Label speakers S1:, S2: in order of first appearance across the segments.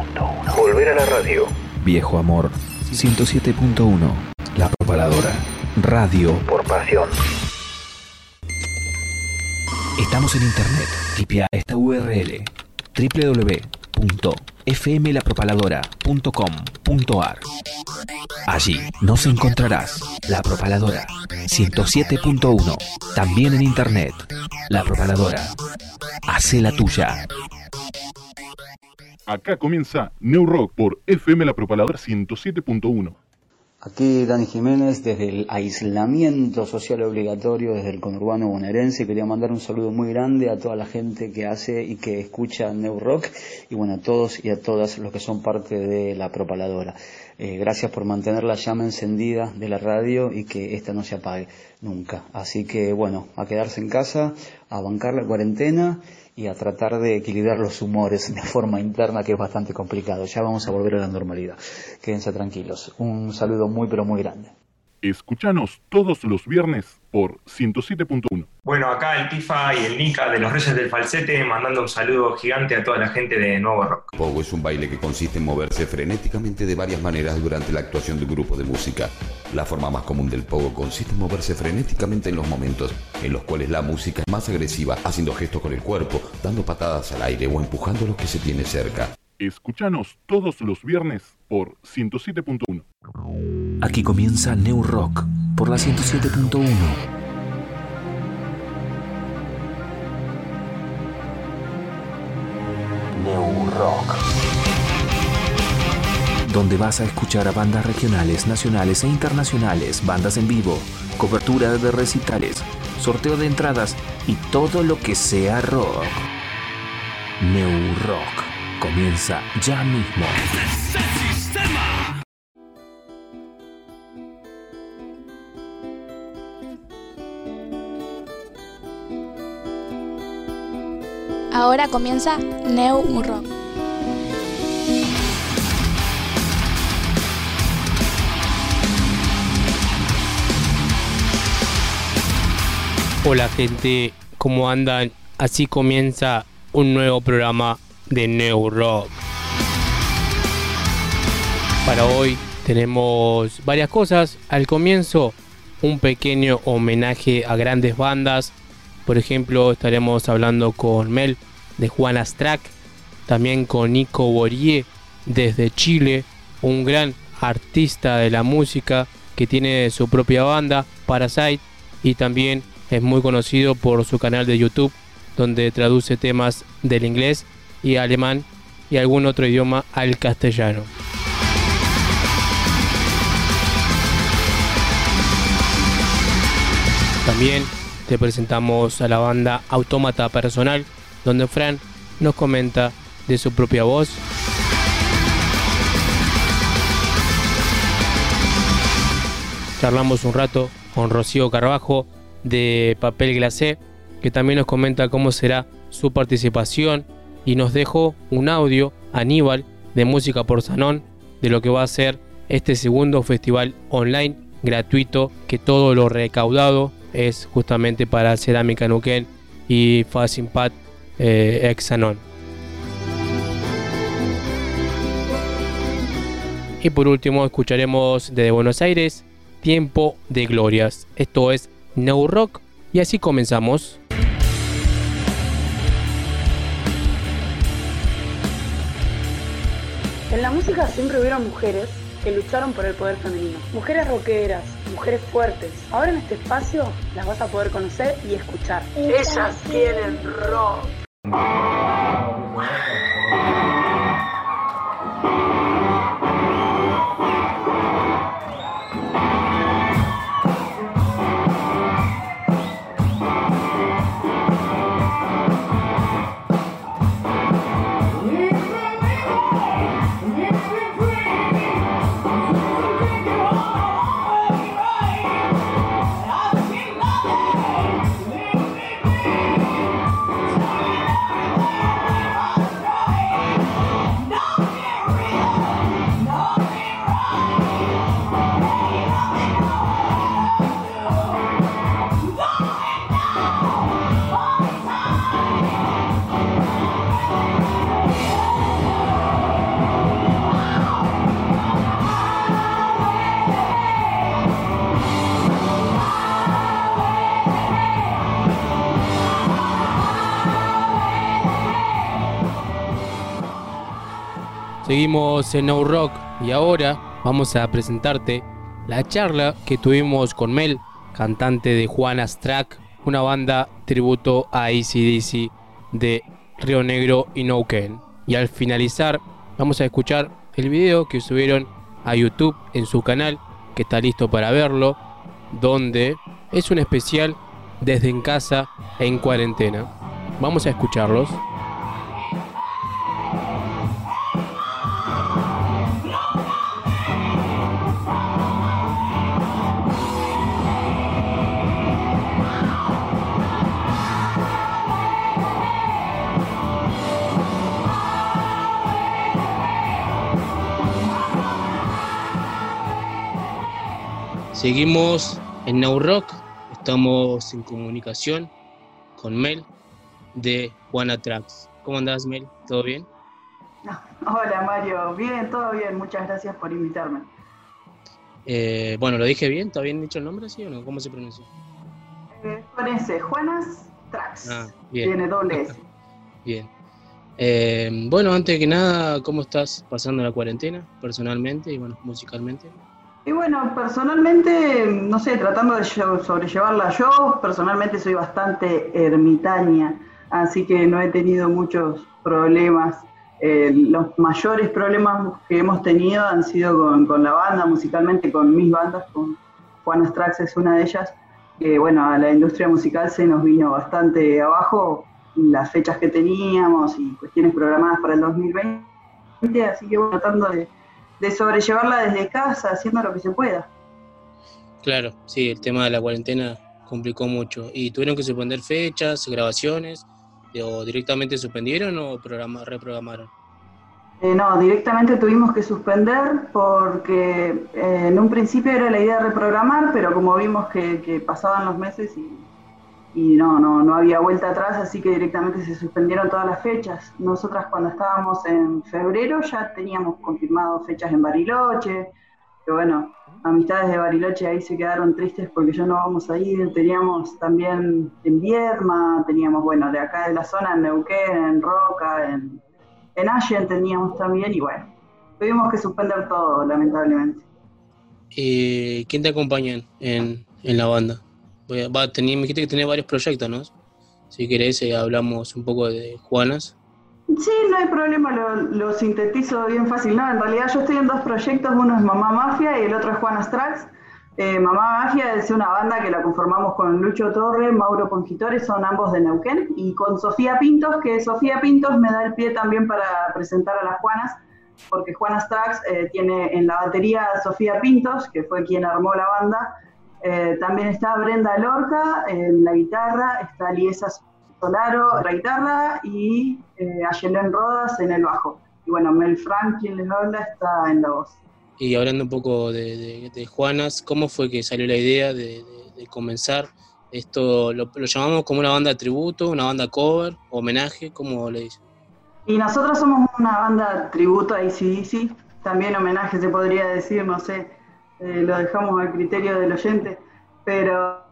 S1: 107.1. Volver a la radio.
S2: Viejo Amor 107.1. La Propaladora. Radio
S1: Por pasión.
S2: Estamos en internet. Tipea esta URL www.fmlapropaladora.com.ar. Allí nos encontrarás La Propaladora 107.1. También en internet. La Propaladora. Hace la tuya.
S3: Acá comienza New Rock por FM La Propaladora 107.1.
S4: Aquí Dani Jiménez desde el aislamiento social obligatorio desde el conurbano bonaerense. Quería mandar un saludo muy grande a toda la gente que hace y que escucha New Rock y bueno, a todos y a todas los que son parte de la propaladora. Eh, gracias por mantener la llama encendida de la radio y que esta no se apague nunca. Así que bueno, a quedarse en casa, a bancar la cuarentena y a tratar de equilibrar los humores de forma interna que es bastante complicado. Ya vamos a volver a la normalidad. Quédense tranquilos. Un saludo muy pero muy grande.
S3: Escuchanos todos los viernes por 107.1.
S5: Bueno, acá el Tifa y el Nika de los Reyes del Falsete mandando un saludo gigante a toda la gente de Nuevo Rock.
S6: Pogo es un baile que consiste en moverse frenéticamente de varias maneras durante la actuación de un grupo de música. La forma más común del pogo consiste en moverse frenéticamente en los momentos en los cuales la música es más agresiva, haciendo gestos con el cuerpo, dando patadas al aire o empujando a los que se tiene cerca.
S3: Escuchanos todos los viernes por 107.1.
S2: Aquí comienza New Rock por la 107.1.
S1: New Rock.
S2: donde vas a escuchar a bandas regionales, nacionales e internacionales, bandas en vivo, cobertura de recitales, sorteo de entradas y todo lo que sea rock. New Rock comienza ya mismo.
S7: Ahora comienza New Rock.
S8: Hola gente, ¿cómo andan? Así comienza un nuevo programa de New Rock. Para hoy tenemos varias cosas. Al comienzo, un pequeño homenaje a grandes bandas. Por ejemplo, estaremos hablando con Mel de Juan Astrac, también con Nico Borie desde Chile, un gran artista de la música que tiene su propia banda, Parasite, y también es muy conocido por su canal de YouTube, donde traduce temas del inglés y alemán y algún otro idioma al castellano. También te presentamos a la banda Autómata Personal, donde Fran nos comenta de su propia voz. Charlamos un rato con Rocío Carbajo de Papel Glacé, que también nos comenta cómo será su participación y nos dejó un audio, Aníbal, de Música por Sanón, de lo que va a ser este segundo festival online gratuito, que todo lo recaudado es justamente para Cerámica Nuquén y Facimpat eh, ex Sanón. Y por último escucharemos desde Buenos Aires Tiempo de Glorias. Esto es No Rock y así comenzamos.
S9: En la música siempre hubieron mujeres que lucharon por el poder femenino. Mujeres rockeras, mujeres fuertes. Ahora en este espacio las vas a poder conocer y escuchar. Ellas tienen rock.
S8: Seguimos en No Rock y ahora vamos a presentarte la charla que tuvimos con Mel, cantante de Juanas Track, una banda tributo a ACDC de Río Negro y Neuquén. Y al finalizar vamos a escuchar el video que subieron a YouTube en su canal, que está listo para verlo, donde es un especial desde en casa en cuarentena. Vamos a escucharlos. Seguimos en Now Rock, estamos en comunicación con Mel de Juana Tracks. ¿Cómo andás, Mel? ¿Todo bien?
S10: Hola, Mario. Bien, todo bien. Muchas gracias por invitarme.
S8: Eh, bueno, ¿lo dije bien? ¿Está bien dicho el nombre, sí o no? ¿Cómo se pronuncia?
S10: Eh, con S, Juanas Tracks.
S8: Ah, bien.
S10: Tiene doble S.
S8: bien. Eh, bueno, antes que nada, ¿cómo estás pasando la cuarentena personalmente y bueno, musicalmente?
S10: Y bueno, personalmente, no sé, tratando de sobrellevarla yo, personalmente soy bastante ermitaña, así que no he tenido muchos problemas. Eh, los mayores problemas que hemos tenido han sido con, la banda, musicalmente, con mis bandas, con Juan Strax es una de ellas, que bueno, a la industria musical se nos vino bastante abajo las fechas que teníamos y cuestiones programadas para el 2020, así que bueno, tratando de de sobrellevarla desde casa, haciendo lo que se pueda.
S8: Claro, sí, el tema de la cuarentena complicó mucho. ¿Y tuvieron que suspender fechas, grabaciones? ¿O directamente suspendieron o reprogramaron?
S10: Eh, no, directamente tuvimos que suspender porque eh, en un principio era la idea de reprogramar, pero como vimos que pasaban los meses y y no, no, no había vuelta atrás, así que directamente se suspendieron todas las fechas. Nosotras cuando estábamos en febrero ya teníamos confirmado fechas en Bariloche, que bueno, amistades de Bariloche ahí se quedaron tristes porque ya no vamos a ir, teníamos también en Viedma, teníamos, bueno, de acá de la zona, en Neuquén, en Roca, en, en Allen teníamos también, y bueno, tuvimos que suspender todo, lamentablemente.
S8: ¿Y quién te acompaña en, en la banda? Va a tener, me dijiste que tiene varios proyectos, ¿no? Si querés, eh, hablamos un poco de Juanas.
S10: Sí, no hay problema, lo, sintetizo bien fácil. No, en realidad yo estoy en dos proyectos, uno es Mamá Mafia y el otro es Juanas Tracks. Eh, Mamá Mafia es una banda que la conformamos con Lucho Torre, Mauro Ponquitores, son ambos de Neuquén, y con Sofía Pintos, que Sofía Pintos me da el pie también para presentar a las Juanas, porque Juanas Tracks eh, tiene en la batería a Sofía Pintos, que fue quien armó la banda, eh, también está Brenda Lorca en la guitarra, está Liesa Solaro en la guitarra y eh, Ayelen Rodas en el bajo. Y bueno, Mel Frank, quien les habla, está en la voz.
S8: Y hablando un poco de, Juanas, ¿cómo fue que salió la idea de, comenzar? Esto lo, llamamos como una banda de tributo, una banda cover, homenaje, ¿cómo le dicen?
S10: Y nosotros somos una banda tributo a ACDC, también homenaje se podría decir, no sé, eh, lo dejamos al criterio del oyente, pero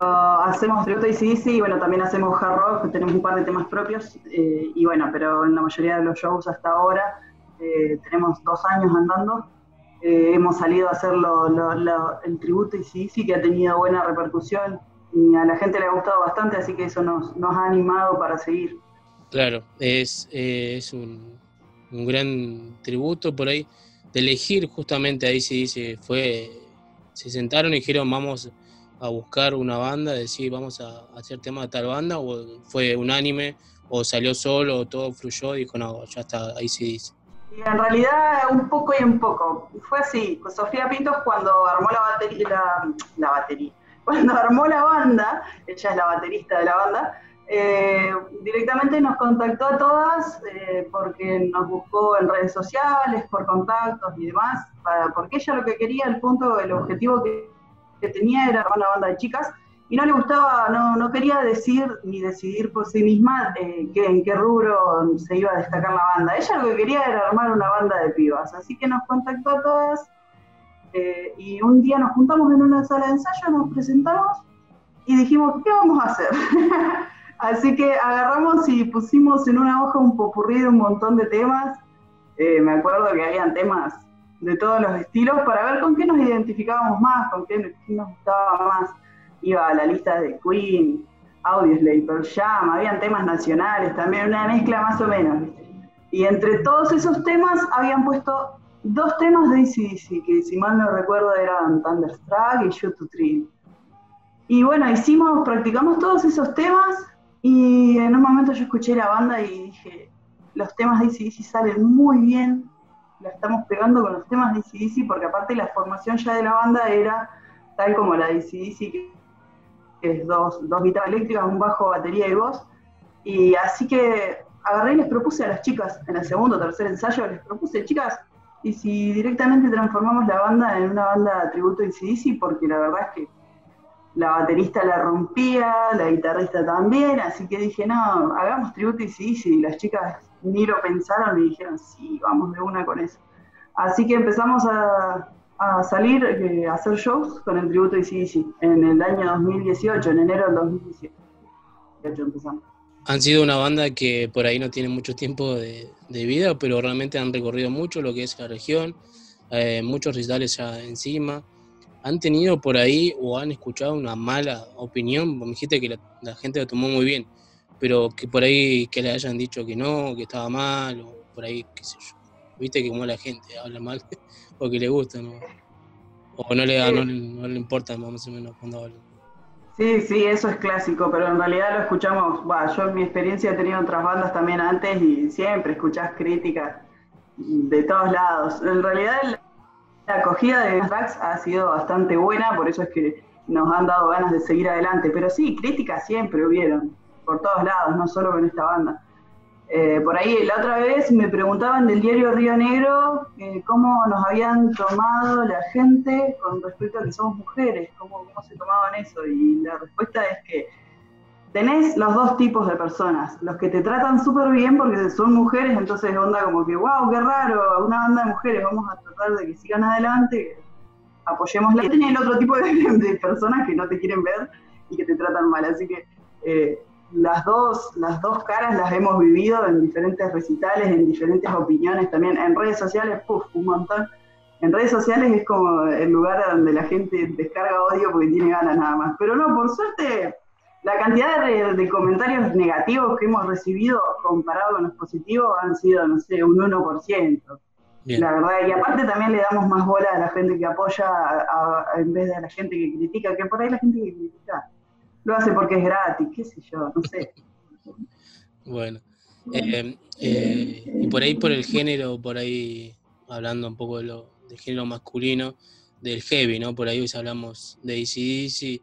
S10: uh, hacemos tributo a ACDC y bueno, también hacemos hard rock, tenemos un par de temas propios, eh, y bueno, pero en la mayoría de los shows hasta ahora eh, tenemos dos años andando. hemos salido a hacer el tributo a ACDC que ha tenido buena repercusión y a la gente le ha gustado bastante, así que eso nos, nos ha animado para seguir.
S8: Claro, es, es un, un gran tributo por ahí de elegir justamente ahí se dice, fue, se sentaron y dijeron vamos a buscar una banda, decir vamos a hacer tema de tal banda, o fue unánime, o salió solo, o todo fluyó y dijo no, ya está, ahí se dice.
S10: en realidad un poco y un poco. Fue así, Sofía Pintos cuando armó la batería, la, la batería, cuando armó la banda, ella es la baterista de la banda, eh, directamente nos contactó a todas eh, porque nos buscó en redes sociales, por contactos y demás, porque ella lo que quería, el punto, el objetivo que, tenía era una banda de chicas y no le gustaba, no, no quería decir ni decidir por sí misma eh, que, en qué rubro se iba a destacar la banda. Ella lo que quería era armar una banda de pibas, así que nos contactó a todas y un día nos juntamos en una sala de ensayo, nos presentamos y dijimos, ¿qué vamos a hacer? Así que agarramos y pusimos en una hoja un popurrí de un montón de temas. Eh, me acuerdo que habían temas de todos los estilos para ver con qué nos identificábamos más, con qué, nos gustaba más. Iba a la lista de Queen, Audioslave, Pearl Jam, habían temas nacionales también, una mezcla más o menos. Y entre todos esos temas habían puesto dos temas de ACDC, que si mal no recuerdo eran Thunderstruck y Shoot to Thrill. Y bueno, hicimos, practicamos todos esos temas y en un momento yo escuché la banda y dije, los temas de ACDC salen muy bien, la estamos pegando con los temas de ACDC porque aparte la formación ya de la banda era tal como la de ACDC, que es dos, dos guitarras eléctricas, un bajo, batería y voz. Y así que agarré y les propuse a las chicas, en el segundo o tercer ensayo, les propuse, chicas, y si directamente transformamos la banda en una banda de tributo ACDC, porque la verdad es que la baterista la rompía, la guitarrista también, así que dije, no, hagamos tributo y sí, y las chicas ni lo pensaron y dijeron, sí, vamos de una con eso. Así que empezamos a, salir, eh, a hacer shows con el tributo y sí, en el año 2018, en enero del 2018 empezamos.
S8: Han sido una banda que por ahí no tiene mucho tiempo de, vida, pero realmente han recorrido mucho lo que es la región, eh, muchos recitales ya encima han tenido por ahí o han escuchado una mala opinión, me dijiste que la, gente lo tomó muy bien, pero que por ahí que le hayan dicho que no, que estaba mal, o por ahí, qué sé yo. Viste que como la gente habla mal porque le gusta, ¿no? O no le, no, no, le importa más o menos cuando habla.
S10: Sí, sí, eso es clásico, pero en realidad lo escuchamos, bah, yo en mi experiencia he tenido otras bandas también antes y siempre escuchás críticas de todos lados. En realidad la acogida de tracks ha sido bastante buena, por eso es que nos han dado ganas de seguir adelante. Pero sí, críticas siempre hubieron, por todos lados, no solo con esta banda. Eh, por ahí la otra vez me preguntaban del diario Río Negro eh, cómo nos habían tomado la gente con respecto a que somos mujeres, cómo, cómo se tomaban eso. Y la respuesta es que tenés los dos tipos de personas, los que te tratan súper bien porque son mujeres, entonces onda como que, wow, qué raro, una banda de mujeres, vamos a tratar de que sigan adelante, apoyemos la... Y tenés el otro tipo de, personas que no te quieren ver y que te tratan mal, así que eh, las, dos, las dos caras las hemos vivido en diferentes recitales, en diferentes opiniones también, en redes sociales, puff, un montón. En redes sociales es como el lugar donde la gente descarga odio porque tiene ganas nada más. Pero no, por suerte la cantidad de, comentarios negativos que hemos recibido comparado con los positivos han sido, no sé, un 1%. La verdad, y aparte también le damos más bola a la gente que apoya en vez de a la gente que critica, que por ahí la gente que critica lo hace porque es gratis, qué sé yo, no sé.
S8: bueno, eh, eh, y por ahí por el género, por ahí hablando un poco de lo, del género masculino, del heavy, ¿no? Por ahí hoy hablamos de ACDC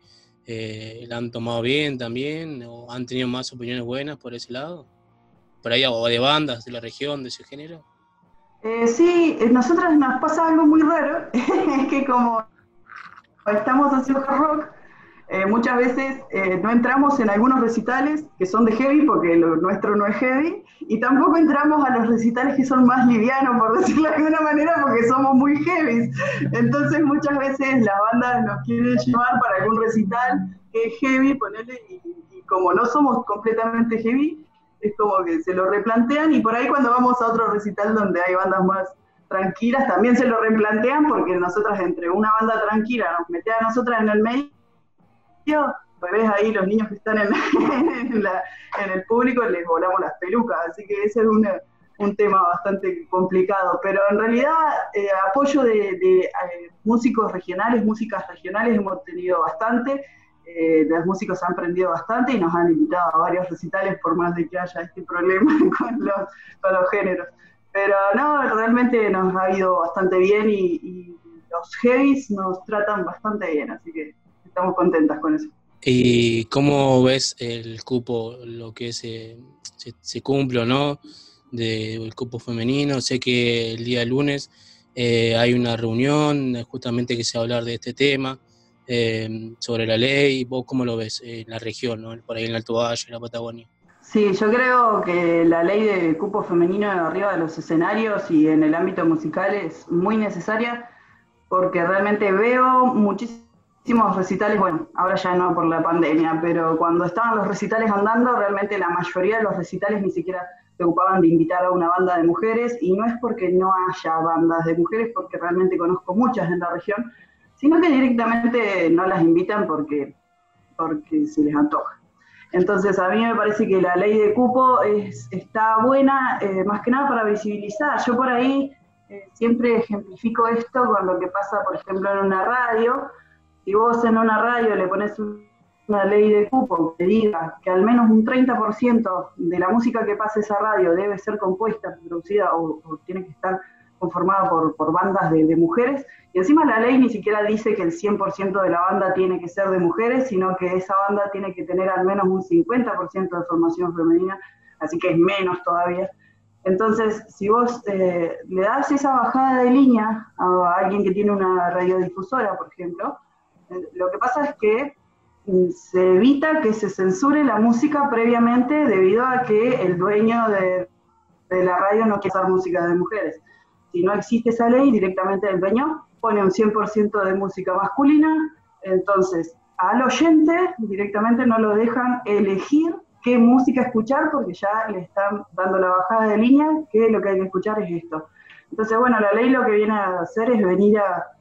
S8: eh, la han tomado bien también, o han tenido más opiniones buenas por ese lado, por ahí, o de bandas de la región, de ese género.
S10: Eh, sí, eh, nosotros nos pasa algo muy raro, es que como estamos haciendo rock, eh, muchas veces eh, no entramos en algunos recitales que son de heavy, porque lo nuestro no es heavy, y tampoco entramos a los recitales que son más livianos, por decirlo de alguna manera, porque somos muy heavy. Entonces muchas veces las bandas nos quieren llevar para algún recital que es heavy, ponerle, y, y como no somos completamente heavy, es como que se lo replantean y por ahí cuando vamos a otro recital donde hay bandas más tranquilas, también se lo replantean porque nosotras entre una banda tranquila nos mete a nosotras en el medio ves ahí los niños que están en, el público, les volamos las pelucas, así que ese es un tema bastante complicado, pero en realidad eh, apoyo de, eh, músicos regionales, músicas regionales hemos tenido bastante, eh, los músicos han aprendido bastante y nos han invitado a varios recitales por más de que haya este problema con los, con los géneros. Pero no, realmente nos ha ido bastante bien y, y los heavies nos tratan bastante bien, así que estamos contentas con eso.
S8: ¿Y cómo ves el cupo, lo que se, se, cumple o no, del cupo femenino? Sé que el día lunes eh, hay una reunión justamente que se va a hablar de este tema, eh, sobre la ley. ¿Vos cómo lo ves en la región, ¿no? por ahí en el Alto Valle, en la Patagonia?
S10: Sí, yo creo que la ley de cupo femenino arriba de los escenarios y en el ámbito musical es muy necesaria porque realmente veo muchísimo Hicimos recitales, bueno, ahora ya no por la pandemia, pero cuando estaban los recitales andando, realmente la mayoría de los recitales ni siquiera se ocupaban de invitar a una banda de mujeres y no es porque no haya bandas de mujeres, porque realmente conozco muchas en la región, sino que directamente no las invitan porque, porque se les antoja. Entonces, a mí me parece que la ley de cupo es, está buena, eh, más que nada para visibilizar. Yo por ahí eh, siempre ejemplifico esto con lo que pasa, por ejemplo, en una radio. Si vos en una radio le pones una ley de cupo que diga que al menos un 30% de la música que pasa esa radio debe ser compuesta, producida o, tiene que estar conformada por, bandas de, mujeres, y encima la ley ni siquiera dice que el 100% de la banda tiene que ser de mujeres, sino que esa banda tiene que tener al menos un 50% de formación femenina, así que es menos todavía. Entonces, si vos eh, le das esa bajada de línea a alguien que tiene una radiodifusora, por ejemplo, lo que pasa es que mm, se evita que se censure la música previamente debido a que el dueño de, la radio no quiere usar música de mujeres. Si no existe esa ley, directamente el dueño pone un 100% de música masculina, entonces al oyente directamente no lo dejan elegir qué música escuchar porque ya le están dando la bajada de línea, que lo que hay que escuchar es esto. Entonces, bueno, la ley lo que viene a hacer es venir a,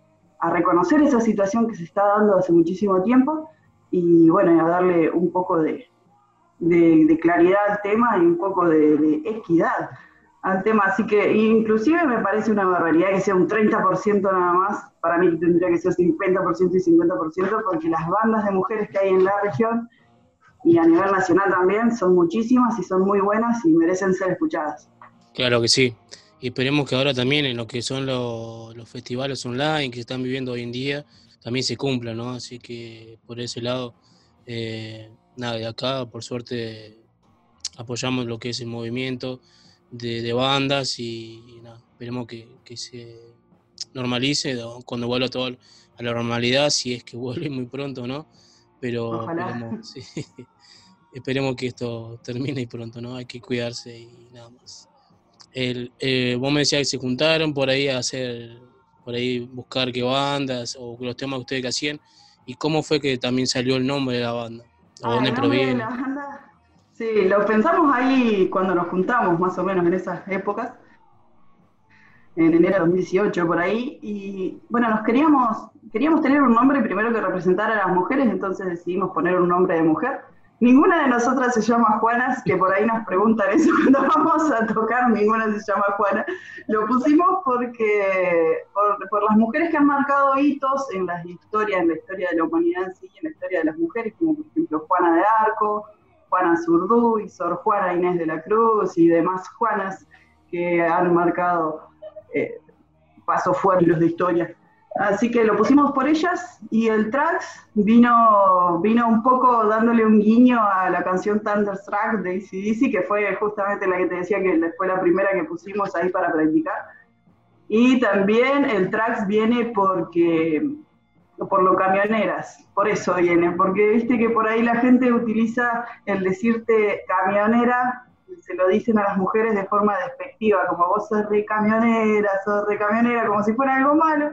S10: reconocer esa situación que se está dando hace muchísimo tiempo y, bueno, a darle un poco de, claridad al tema y un poco de, equidad al tema. Así que inclusive me parece una barbaridad que sea un 30% nada más. Para mí tendría que ser 50% y 50% porque las bandas de mujeres que hay en la región y a nivel nacional también son muchísimas y son muy buenas y merecen ser escuchadas.
S8: Claro que sí. Y esperemos que ahora también en lo que son los, festivales online que se están viviendo hoy en día, también se cumpla, ¿no? Así que por ese lado, eh, nada, de acá por suerte apoyamos lo que es el movimiento de, bandas y, nada, esperemos que, que, se normalice cuando vuelva todo a la normalidad, si es que vuelve muy pronto, ¿no? Pero esperemos, esperemos que esto termine pronto, ¿no? Hay que cuidarse y nada más. El, eh, vos me decías que se juntaron por ahí a hacer, por ahí buscar qué bandas o los temas que ustedes que hacían. ¿Y cómo fue que también salió el nombre de la banda? ¿O
S10: ah,
S8: dónde proviene?
S10: sí, lo pensamos ahí cuando nos juntamos, más o menos en esas épocas, en enero de 2018 por ahí. Y bueno, nos queríamos, queríamos tener un nombre primero que representara a las mujeres, entonces decidimos poner un nombre de mujer Ninguna de nosotras se llama Juanas, que por ahí nos preguntan eso cuando vamos a tocar, ninguna se llama Juana. Lo pusimos porque por, las mujeres que han marcado hitos en las historias, en la historia de la humanidad en sí, en la historia de las mujeres, como por ejemplo Juana de Arco, Juana y Sor Juana Inés de la Cruz y demás Juanas que han marcado eh, pasos fuertes de historia. Así que lo pusimos por ellas y el tracks vino, vino un poco dándole un guiño a la canción Thunderstruck de ACDC, que fue justamente la que te decía que fue la primera que pusimos ahí para practicar. Y también el tracks viene porque por lo camioneras, por eso viene, porque viste que por ahí la gente utiliza el decirte camionera, se lo dicen a las mujeres de forma despectiva, como vos sos de camionera, sos de camionera, como si fuera algo malo.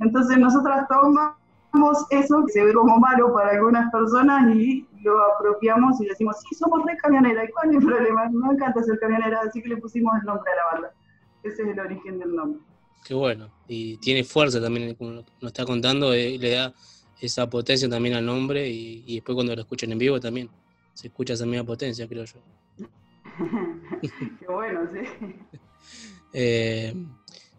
S10: Entonces nosotras tomamos eso que se ve como malo para algunas personas y lo apropiamos y decimos, sí, somos re camionera, ¿y cuál es el problema? Me encanta ser camionera, así que le pusimos el nombre a la banda. Ese es el origen del nombre.
S8: Qué bueno, y tiene fuerza también, como nos está contando, eh, le da esa potencia también al nombre y, y, después cuando lo escuchan en vivo también se escucha esa misma potencia, creo yo.
S10: Qué bueno, sí.
S8: eh,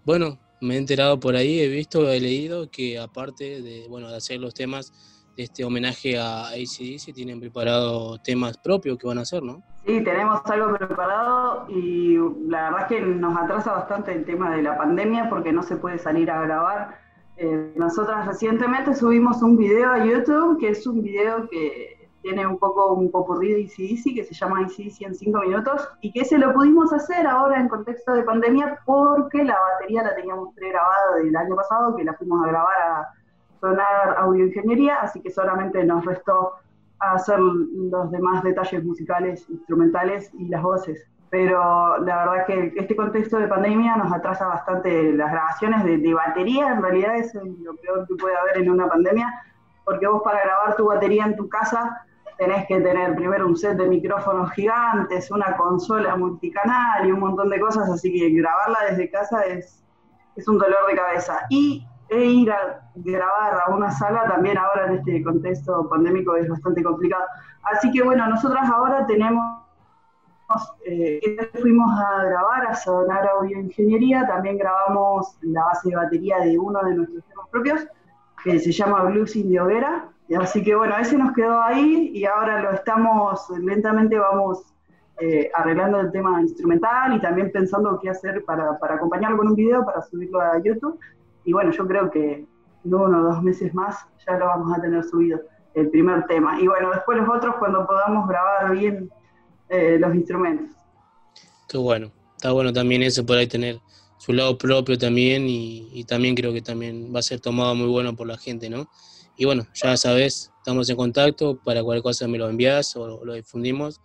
S8: bueno, me he enterado por ahí, he visto, he leído que aparte de, bueno, de hacer los temas de este homenaje a ACDC, tienen preparado temas propios que van a hacer, ¿no?
S10: Sí, tenemos algo preparado y la verdad es que nos atrasa bastante el tema de la pandemia porque no se puede salir a grabar. Eh, nosotras recientemente subimos un video a YouTube, que es un video que tiene un poco un popurrí de ICDC que se llama ICDC en 5 minutos y que ese lo pudimos hacer ahora en contexto de pandemia porque la batería la teníamos pregrabada del año pasado, que la fuimos a grabar a Sonar Audioingeniería, así que solamente nos restó hacer los demás detalles musicales, instrumentales y las voces. Pero la verdad que este contexto de pandemia nos atrasa bastante las grabaciones de, de batería, en realidad es lo peor que puede haber en una pandemia, porque vos para grabar tu batería en tu casa tenés que tener primero un set de micrófonos gigantes, una consola multicanal y un montón de cosas, así que grabarla desde casa es, es un dolor de cabeza. Y e ir a grabar a una sala también ahora en este contexto pandémico es bastante complicado. Así que bueno, nosotras ahora tenemos, eh, fuimos a grabar a Sonar Audioingeniería, también grabamos la base de batería de uno de nuestros temas propios, que se llama Blues de Hoguera, así que bueno, ese nos quedó ahí y ahora lo estamos, lentamente vamos eh, arreglando el tema instrumental y también pensando qué hacer para, para acompañarlo con un video para subirlo a YouTube y bueno, yo creo que en uno o dos meses más ya lo vamos a tener subido, el primer tema. Y bueno, después los otros cuando podamos grabar bien eh, los instrumentos.
S8: Qué bueno, está bueno también eso por ahí tener su lado propio también y, también creo que también va a ser tomado muy bueno por la gente, ¿no? Y bueno, ya sabes, estamos en contacto, para cualquier cosa me lo envías o lo difundimos,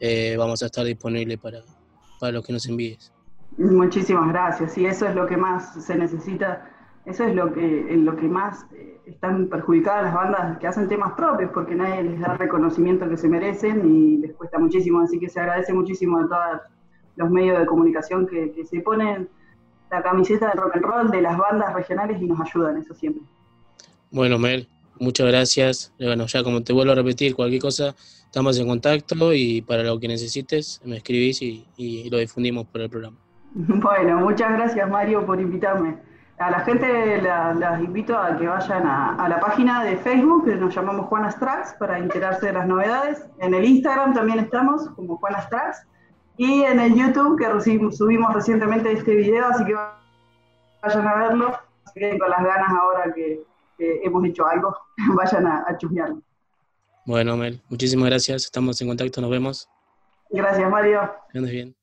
S8: eh, vamos a estar disponibles para, para los que nos envíes.
S10: Muchísimas gracias, y eso es lo que más se necesita eso es lo que, en lo que más eh, están perjudicadas las bandas que hacen temas propios, porque nadie les da reconocimiento que se merecen y les cuesta muchísimo. Así que se agradece muchísimo a todos los medios de comunicación que, se ponen la camiseta de rock and roll de las bandas regionales y nos ayudan, eso siempre.
S8: Bueno, Mel, muchas gracias. Bueno, ya como te vuelvo a repetir, cualquier cosa, estamos en contacto y para lo que necesites, me escribís y, y lo difundimos por el programa.
S10: Bueno, muchas gracias Mario por invitarme a la gente las invito a que vayan a, la página de Facebook, que nos llamamos Juana Strax, para enterarse de las novedades. En el Instagram también estamos como Juana Strax. Y en el YouTube, que subimos recientemente este video, así que vayan a verlo. Se queden con las ganas ahora que, hemos hecho algo, vayan a, a chusmearlo.
S8: Bueno, Mel, muchísimas gracias. Estamos en contacto, nos vemos.
S10: Gracias, Mario.
S8: Que bien.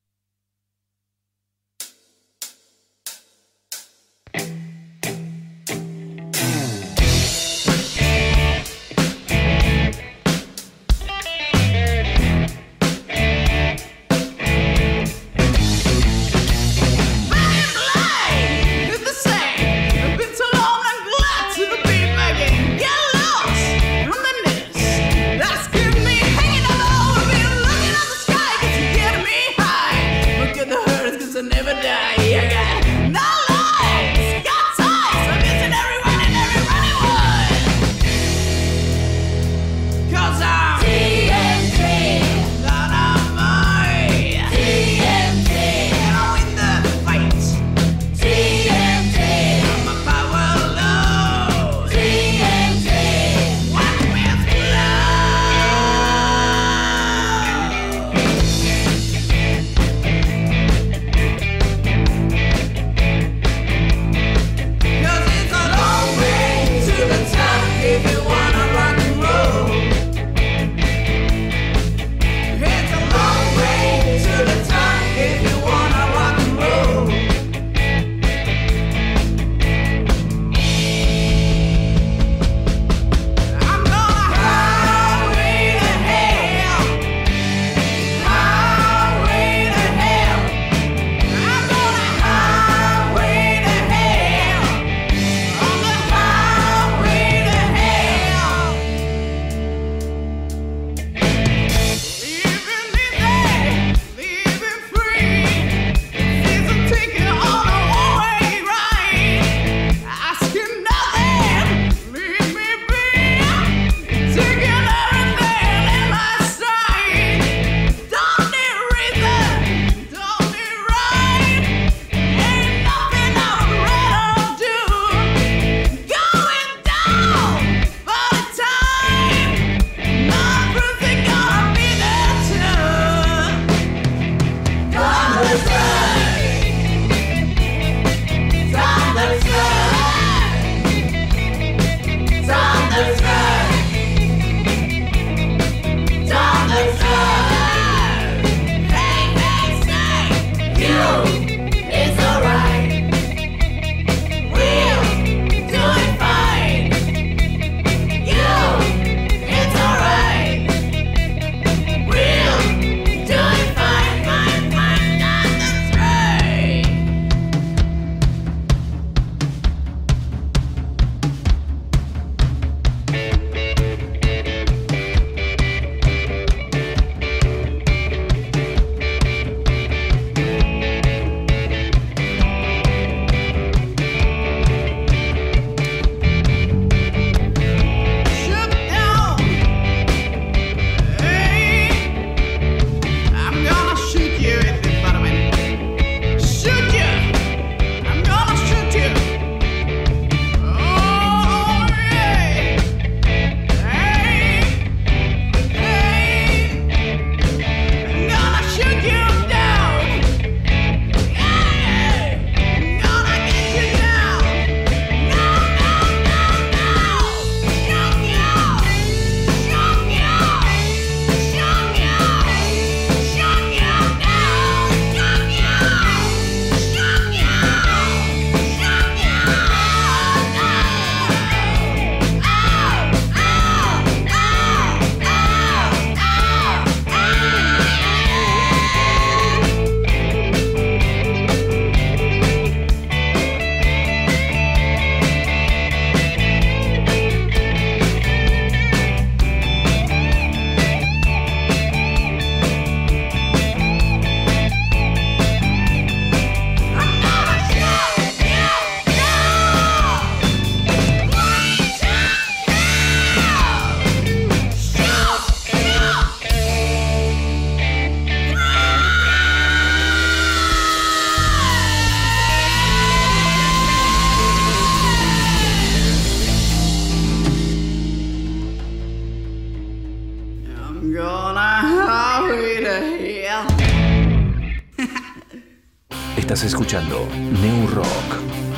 S11: Estás escuchando New Rock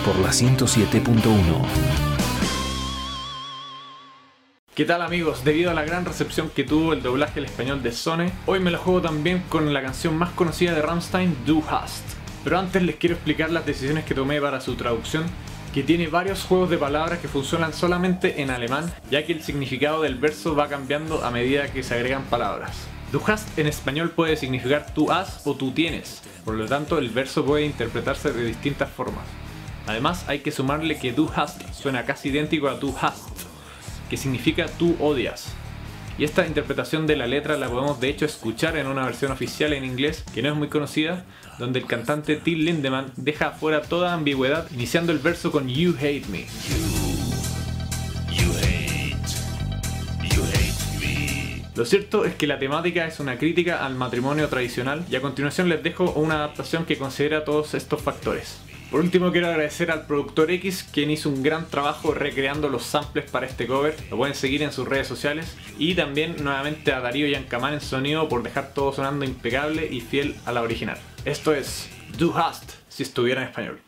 S11: por la 107.1.
S12: ¿Qué tal amigos? Debido a la gran recepción que tuvo el doblaje al español de Sony, hoy me lo juego también con la canción más conocida de Rammstein, Du Hast. Pero antes les quiero explicar las decisiones que tomé para su traducción, que tiene varios juegos de palabras que funcionan solamente en alemán, ya que el significado del verso va cambiando a medida que se agregan palabras. Du hast en español puede significar tú has o tú tienes, por lo tanto el verso puede interpretarse de distintas formas. Además hay que sumarle que du hast suena casi idéntico a tú hast, que significa tú odias. Y esta interpretación de la letra la podemos de hecho escuchar en una versión oficial en inglés que no es muy conocida, donde el cantante Till Lindemann deja fuera toda ambigüedad iniciando el verso con You hate me. Lo cierto es que la temática es una crítica al matrimonio tradicional y a continuación les dejo una adaptación que considera todos estos factores. Por último quiero agradecer al productor X quien hizo un gran trabajo recreando los samples para este cover, lo pueden seguir en sus redes sociales y también nuevamente a Darío Yancamán en sonido por dejar todo sonando impecable y fiel a la original. Esto es Do Hast si estuviera en español.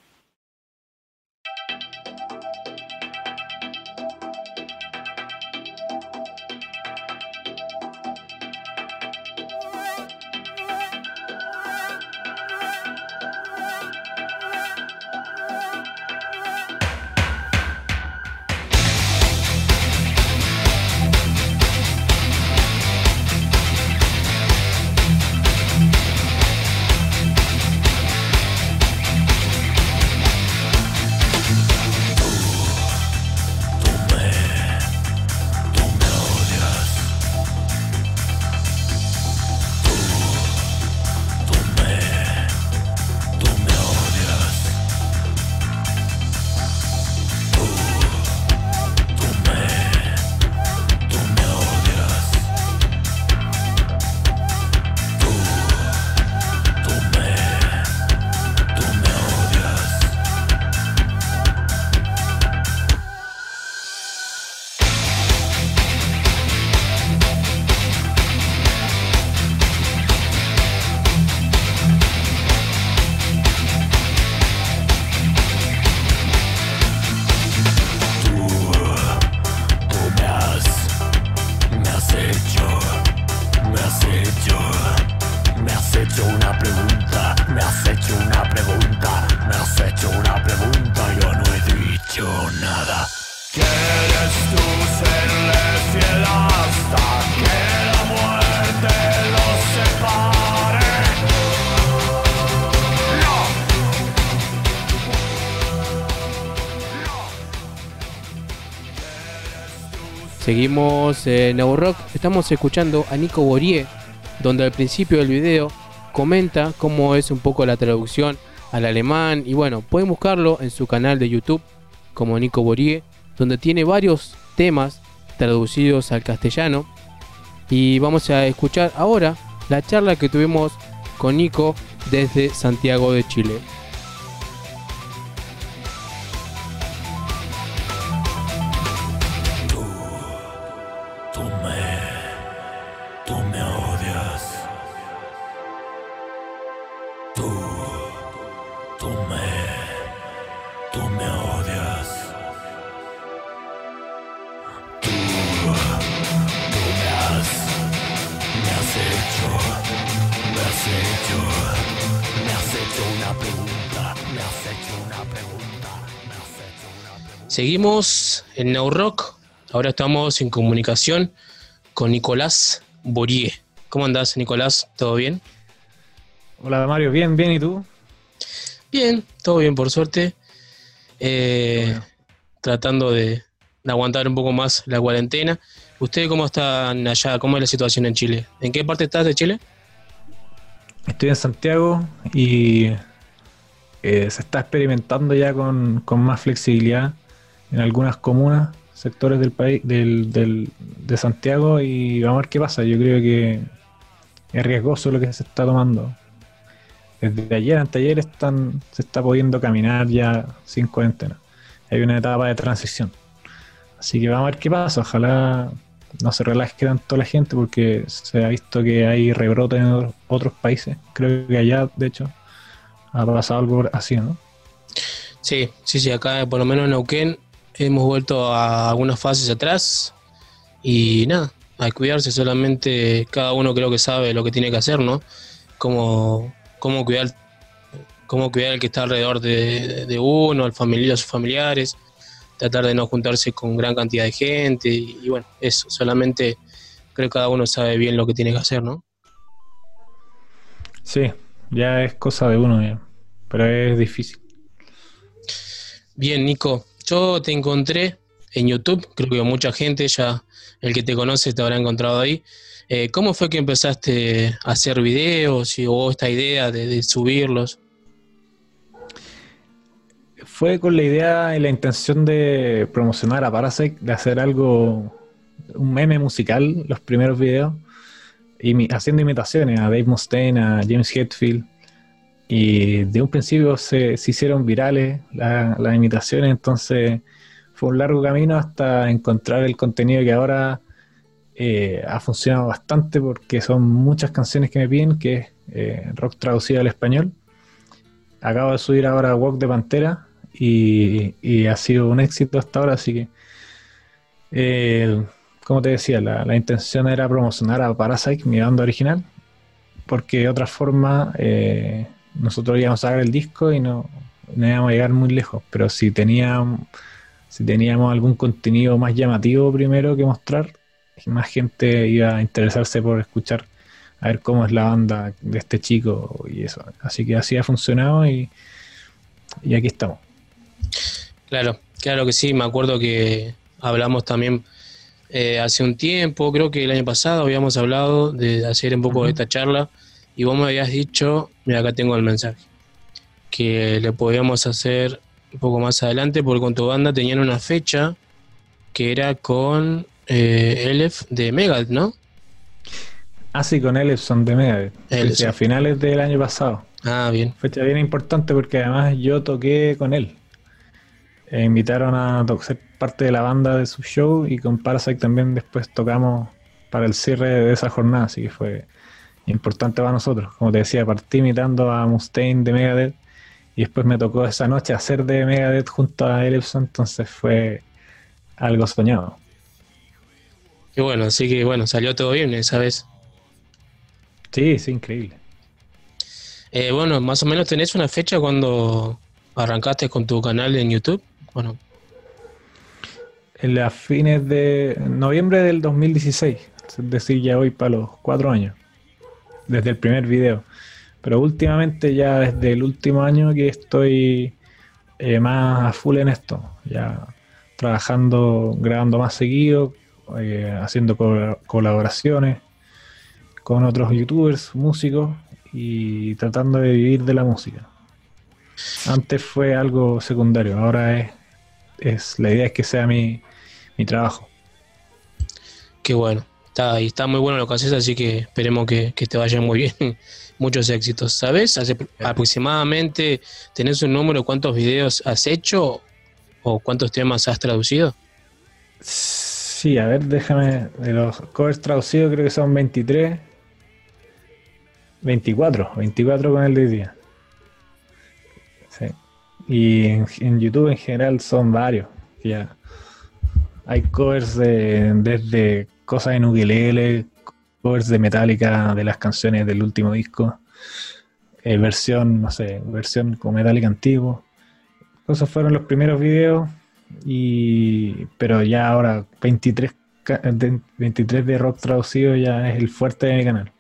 S8: Seguimos en. Estamos escuchando a Nico Borie, donde al principio del video comenta cómo es un poco la traducción al alemán. Y bueno, pueden buscarlo en su canal de YouTube como Nico Borie, donde tiene varios temas traducidos al castellano. Y vamos a escuchar ahora la charla que tuvimos con Nico desde Santiago de Chile. Seguimos en Now Rock. Ahora estamos en comunicación con Nicolás Borie. ¿Cómo andás, Nicolás? ¿Todo bien?
S13: Hola, Mario. Bien, bien. ¿Y tú?
S8: Bien, todo bien, por suerte. Eh, tratando de, aguantar un poco más la cuarentena. ¿Ustedes cómo están allá? ¿Cómo es la situación en Chile? ¿En qué parte estás de Chile?
S13: Estoy en Santiago y eh, se está experimentando ya con, con más flexibilidad en algunas comunas, sectores del país, del, del, de Santiago, y vamos a ver qué pasa. Yo creo que es riesgoso lo que se está tomando. Desde ayer, anteayer, están, se está pudiendo caminar ya sin cuarentena. Hay una etapa de transición. Así que vamos a ver qué pasa. Ojalá no se relaje tanto la gente porque se ha visto que hay rebrotes en otros países. Creo que allá, de hecho, ha pasado algo así, ¿no?
S8: Sí, sí, sí, acá por lo menos en Neuquén hemos vuelto a algunas fases atrás y nada, a cuidarse solamente cada uno creo que sabe lo que tiene que hacer, ¿no? Cómo, cómo cuidar cómo cuidar al que está alrededor de, uno, al familiar, a sus familiares, tratar de no juntarse con gran cantidad de gente y, bueno, eso, solamente creo que cada uno sabe bien lo que tiene que hacer, ¿no?
S13: Sí, ya es cosa de uno, pero es difícil.
S8: Bien, Nico, yo te encontré en YouTube, creo que mucha gente ya, el que te conoce te habrá encontrado ahí. Eh, ¿Cómo fue que empezaste a hacer videos y hubo esta idea de, subirlos?
S13: Fue con la idea y la intención de promocionar a Parasite, de hacer algo, un meme musical, los primeros videos, y haciendo imitaciones a Dave Mustaine, a James Hetfield, y de un principio se, hicieron virales las imitaciones, entonces fue un largo camino hasta encontrar el contenido que ahora eh, ha funcionado bastante porque son muchas canciones que me piden, que es eh, rock traducido al español. Acabo de subir ahora Walk de Pantera y, ha sido un éxito hasta ahora, así que, eh, como te decía, la, la, intención era promocionar a Parasite, mi banda original, porque de otra forma nosotros íbamos a sacar el disco y no, íbamos a llegar muy lejos, pero si teníamos, si teníamos algún contenido más llamativo primero que mostrar, más gente iba a interesarse por escuchar a ver cómo es la banda de este chico y eso. Así que así ha funcionado y, y aquí estamos.
S8: Claro, claro que sí, me acuerdo que hablamos también eh, hace un tiempo, creo que el año pasado habíamos hablado de hacer un poco de esta charla y vos me habías dicho, mira acá tengo el mensaje, que le podíamos hacer un poco más adelante porque con tu banda tenían una fecha que era con eh, Elef de Megadeth, ¿no?
S13: Ah, sí, con Elef son de Megadeth. a finales del año pasado.
S8: Ah, bien.
S13: Fecha bien importante porque además yo toqué con él. E invitaron a ser parte de la banda de su show y con Parasite también después tocamos para el cierre de esa jornada, así que fue importante para nosotros. Como te decía, partí imitando a Mustaine de Megadeth y después me tocó esa noche hacer de Megadeth junto a Ellison, entonces fue algo soñado.
S8: Qué bueno, así que bueno, salió todo bien esa vez.
S13: Sí, sí, increíble.
S8: Eh, bueno, más o menos tenés una fecha cuando arrancaste con tu canal en YouTube. Bueno.
S13: En las fines de noviembre del 2016, es decir, ya hoy para los cuatro años desde el primer video. Pero últimamente, ya desde el último año que estoy eh, más a full en esto, ya trabajando, grabando más seguido, eh, haciendo colaboraciones con otros youtubers, músicos y tratando de vivir de la música. Antes fue algo secundario, ahora es, es la idea es que sea mi, mi trabajo.
S8: Qué bueno. Está, y está muy bueno lo que haces, así que esperemos que, te vaya muy bien. Muchos éxitos. ¿Sabes? aproximadamente, ¿tenés un número cuántos videos has hecho o cuántos temas has traducido?
S13: Sí, a ver, déjame. De los covers traducidos creo que son 23. 24, 24 con el de día. Sí. Y en, YouTube en general son varios. Ya. Hay covers desde cosas en ukulele, covers de Metallica de las canciones del último disco, eh, versión, no sé, versión con Metallica antiguo. Esos fueron los primeros videos, y, pero ya ahora 23, 23 de rock traducido ya es el fuerte de mi canal.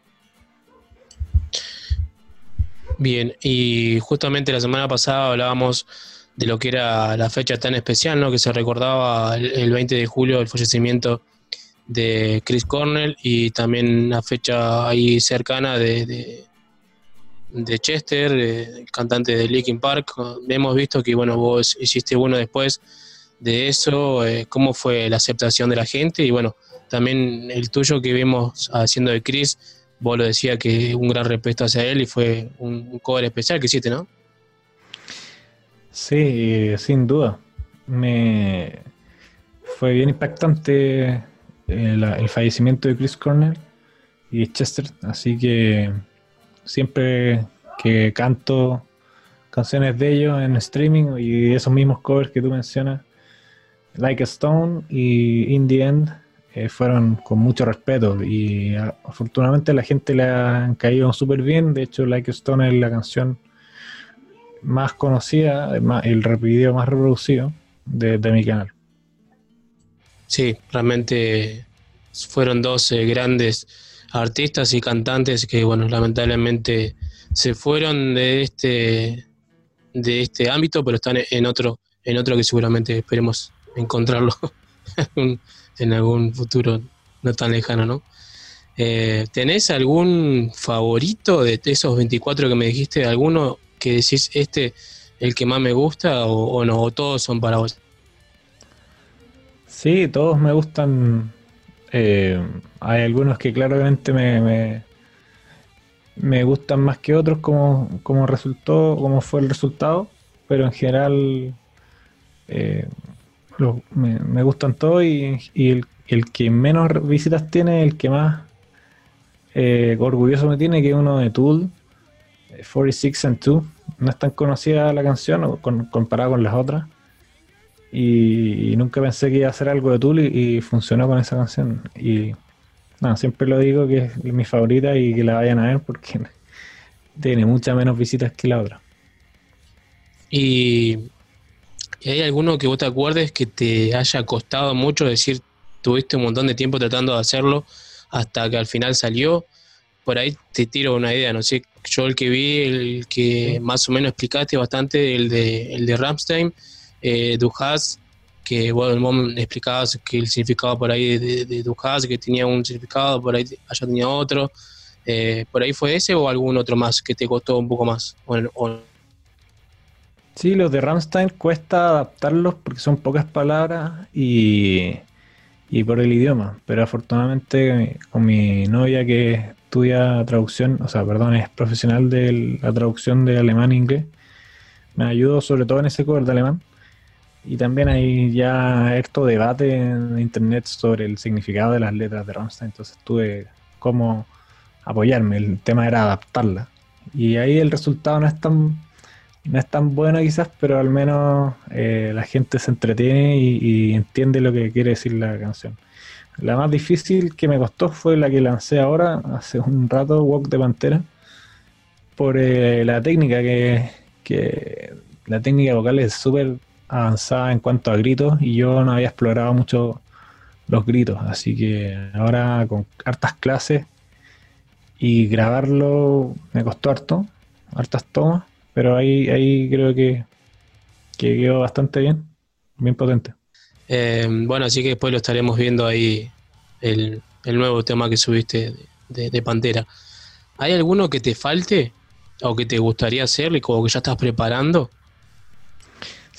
S8: Bien, y justamente la semana pasada hablábamos de lo que era la fecha tan especial, ¿no? Que se recordaba el, 20 de julio el fallecimiento de Chris Cornell y también una fecha ahí cercana de, de, Chester, el cantante de Linkin Park. Hemos visto que bueno vos hiciste uno después de eso, eh, cómo fue la aceptación de la gente y bueno, también el tuyo que vimos haciendo de Chris, vos lo decía que un gran respeto hacia él y fue un, cover especial que hiciste, ¿no?
S13: Sí, sin duda. Me fue bien impactante el, fallecimiento de Chris Cornell y Chester, así que siempre que canto canciones de ellos en streaming y esos mismos covers que tú mencionas, Like a Stone y In the End, eh, fueron con mucho respeto y afortunadamente la gente le han caído súper bien. De hecho, Like a Stone es la canción más conocida, el video más reproducido de, mi canal.
S8: Sí, realmente fueron dos eh, grandes artistas y cantantes que, bueno, lamentablemente se fueron de este de este ámbito, pero están en otro en otro que seguramente esperemos encontrarlo en algún futuro no tan lejano, ¿no? Eh, ¿Tenés algún favorito de esos 24 que me dijiste? ¿Alguno que decís este el que más me gusta o, no? ¿O todos son para vos?
S13: Sí, todos me gustan. Eh, hay algunos que claramente me, me, gustan más que otros como, como resultó, como fue el resultado, pero en general eh, me, gustan todos y, el, que menos visitas tiene, el que más eh, orgulloso me tiene, que es uno de Tool, 46 and 2. No es tan conocida la canción comparada con las otras. Y, nunca pensé que iba a hacer algo de Tool y, funcionó con esa canción. Y nada, siempre lo digo que es mi favorita y que la vayan a ver porque tiene muchas menos visitas que la otra.
S8: Y ¿Y hay alguno que vos te acuerdes que te haya costado mucho decir, tuviste un montón de tiempo tratando de hacerlo hasta que al final salió? Por ahí te tiro una idea, no sé, yo el que vi, el que más o menos explicaste bastante, el de, el de Ramstein, eh, que vos explicabas que el significado por ahí de, de que tenía un significado, por ahí allá tenía otro. Eh, ¿Por ahí fue ese o algún otro más que te costó un poco más? o
S13: Sí, los de Ramstein cuesta adaptarlos porque son pocas palabras y, por el idioma. Pero afortunadamente con mi novia que estudia traducción, o sea, perdón, es profesional de la traducción de alemán e inglés, me ayudó sobre todo en ese cover de alemán. Y también hay ya esto debate en internet sobre el significado de las letras de Ramstein, entonces tuve cómo apoyarme. El tema era adaptarla. Y ahí el resultado no es tan no es tan buena quizás, pero al menos eh, la gente se entretiene y, entiende lo que quiere decir la canción. La más difícil que me costó fue la que lancé ahora, hace un rato, Walk de Pantera, por eh, la técnica que, que, la técnica vocal es súper avanzada en cuanto a gritos y yo no había explorado mucho los gritos, así que ahora con hartas clases y grabarlo me costó harto, hartas tomas pero ahí, ahí creo que, quedó bastante bien, bien potente.
S8: Eh, bueno, así que después lo estaremos viendo ahí, el, nuevo tema que subiste de, Pantera. ¿Hay alguno que te falte o que te gustaría hacer como que ya estás preparando?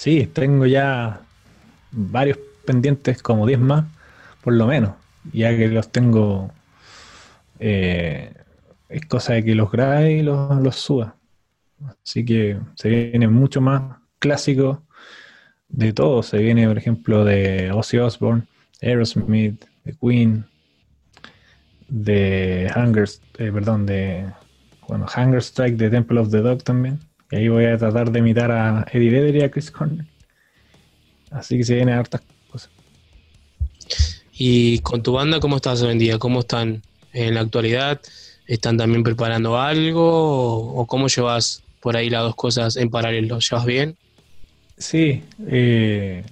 S13: Sí, tengo ya varios pendientes, como 10 más, por lo menos, ya que los tengo, eh, es cosa de que los grabe y los, suba. Así que se viene mucho más clásico de todo. Se viene, por ejemplo, de Ozzy Osbourne, Aerosmith, de Queen, de Hunger, eh, perdón, de bueno, Hunger Strike de Temple of the Dog también. Y ahí voy a tratar de imitar a Eddie Vedder y a Chris Cornell. Así que se vienen hartas cosas.
S8: ¿Y con tu banda cómo estás hoy en día? ¿Cómo están en la actualidad? ¿Están también preparando algo? ¿O cómo llevas por ahí las dos cosas en paralelo. ¿Llevas bien?
S13: Sí, eh,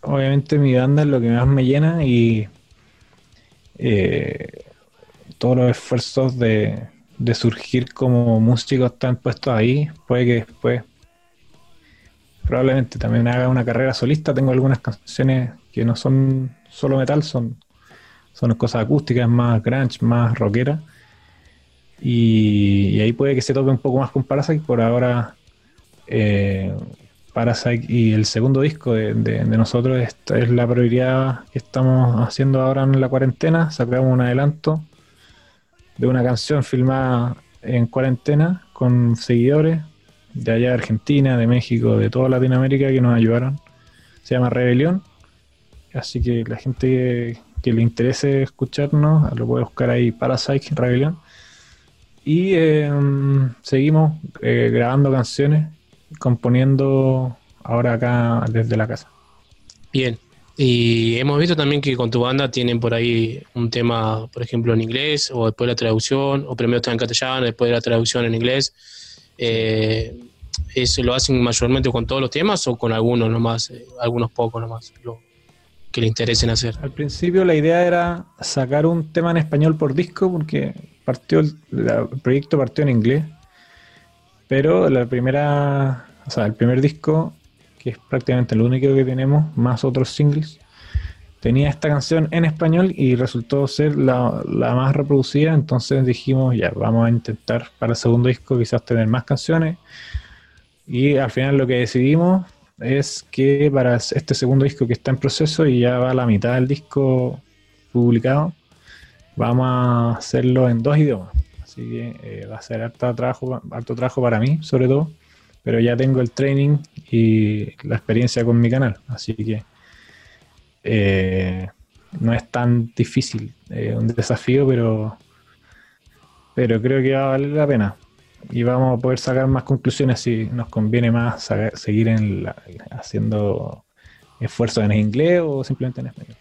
S13: obviamente mi banda es lo que más me llena y eh, todos los esfuerzos de, surgir como músico están puestos ahí. Puede que después probablemente también haga una carrera solista. Tengo algunas canciones que no son solo metal, son, son cosas acústicas, más grunge, más rockera. Y, ahí puede que se toque un poco más con Parasite. Por ahora, eh, Parasite y el segundo disco de, nosotros, esta es la prioridad que estamos haciendo ahora en la cuarentena. Sacamos un adelanto de una canción filmada en cuarentena con seguidores de allá de Argentina, de México, de toda Latinoamérica que nos ayudaron. Se llama Rebelión. Así que la gente que, le interese escucharnos lo puede buscar ahí Parasite Rebelión y em, seguimos eh, grabando canciones componiendo ahora acá desde la casa.
S8: Bien. Y hemos visto también que con tu banda tienen por ahí un tema, por ejemplo, en inglés, o después la traducción, o primero está en castellano, después la traducción en inglés. Eh, ¿Eso lo hacen mayormente con todos los temas o con algunos nomás, eh, algunos pocos nomás, lo que le interesen hacer?
S13: Al principio la idea era sacar un tema en español por disco, porque partió el, el proyecto partió en inglés, pero la primera, o sea, el primer disco, que es prácticamente el único que tenemos, más otros singles, tenía esta canción en español y resultó ser la, la más reproducida, entonces dijimos, ya, vamos a intentar para el segundo disco quizás tener más canciones. Y al final lo que decidimos es que para este segundo disco que está en proceso y ya va la mitad del disco publicado, vamos a hacerlo en dos idiomas. Así que eh, va a ser harto trabajo, harto trabajo para mí, sobre todo, pero ya tengo el training y la experiencia con mi canal, así que eh, no es tan difícil, eh, un desafío, pero, pero creo que va a valer la pena y vamos a poder sacar más conclusiones si nos conviene más seguir en haciendo esfuerzos en inglés o simplemente en español.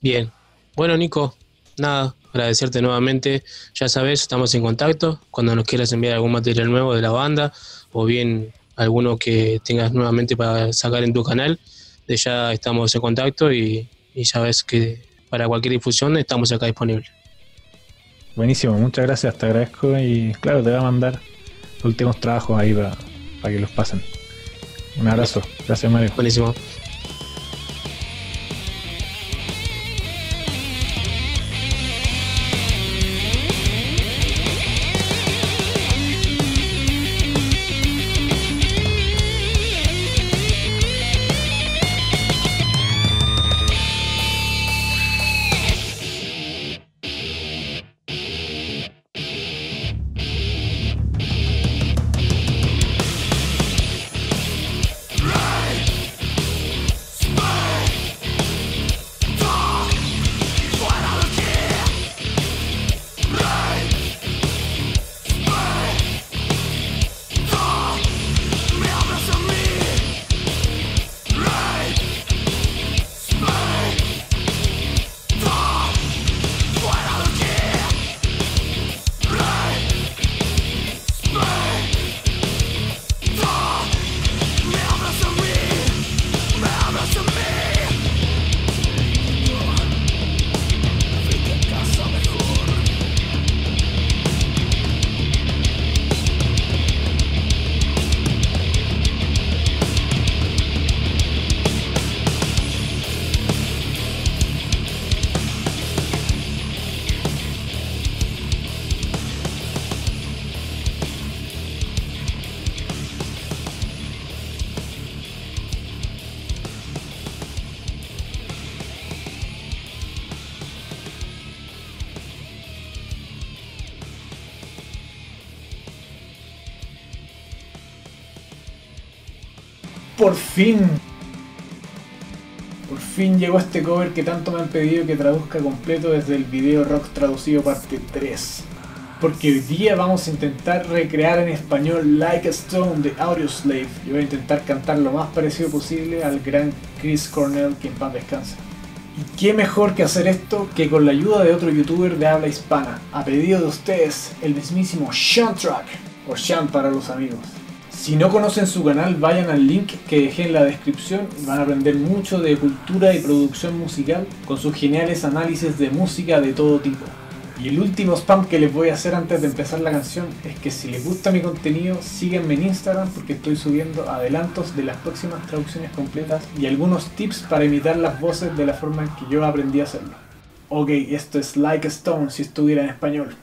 S8: Bien. Bueno, Nico, nada, agradecerte nuevamente. Ya sabes, estamos en contacto. Cuando nos quieras enviar algún material nuevo de la banda o bien alguno que tengas nuevamente para sacar en tu canal, de ya estamos en contacto y, y ya ves que para cualquier difusión estamos acá disponibles.
S13: Buenísimo, muchas gracias, te agradezco y claro, te voy a mandar los últimos trabajos ahí para que los pasen. Un abrazo, gracias Mario.
S8: Buenísimo.
S12: Este cover que tanto me han pedido que traduzca completo desde el video rock traducido parte 3. Porque hoy día vamos a intentar recrear en español Like a Stone de Audioslave. Yo voy a intentar cantar lo más parecido posible al gran Chris Cornell, que en paz descansa. Y qué mejor que hacer esto que con la ayuda de otro youtuber de habla hispana, a pedido de ustedes, el mismísimo Sean Track, o Sean para los amigos. Si no conocen su canal, vayan al link que dejé en la descripción y van a aprender mucho de cultura y producción musical con sus geniales análisis de música de todo tipo. Y el último spam que les voy a hacer antes de empezar la canción es que si les gusta mi contenido, síguenme en Instagram porque estoy subiendo adelantos de las próximas traducciones completas y algunos tips para imitar las voces de la forma en que yo aprendí a hacerlo. Ok, esto es Like Stone si estuviera en español.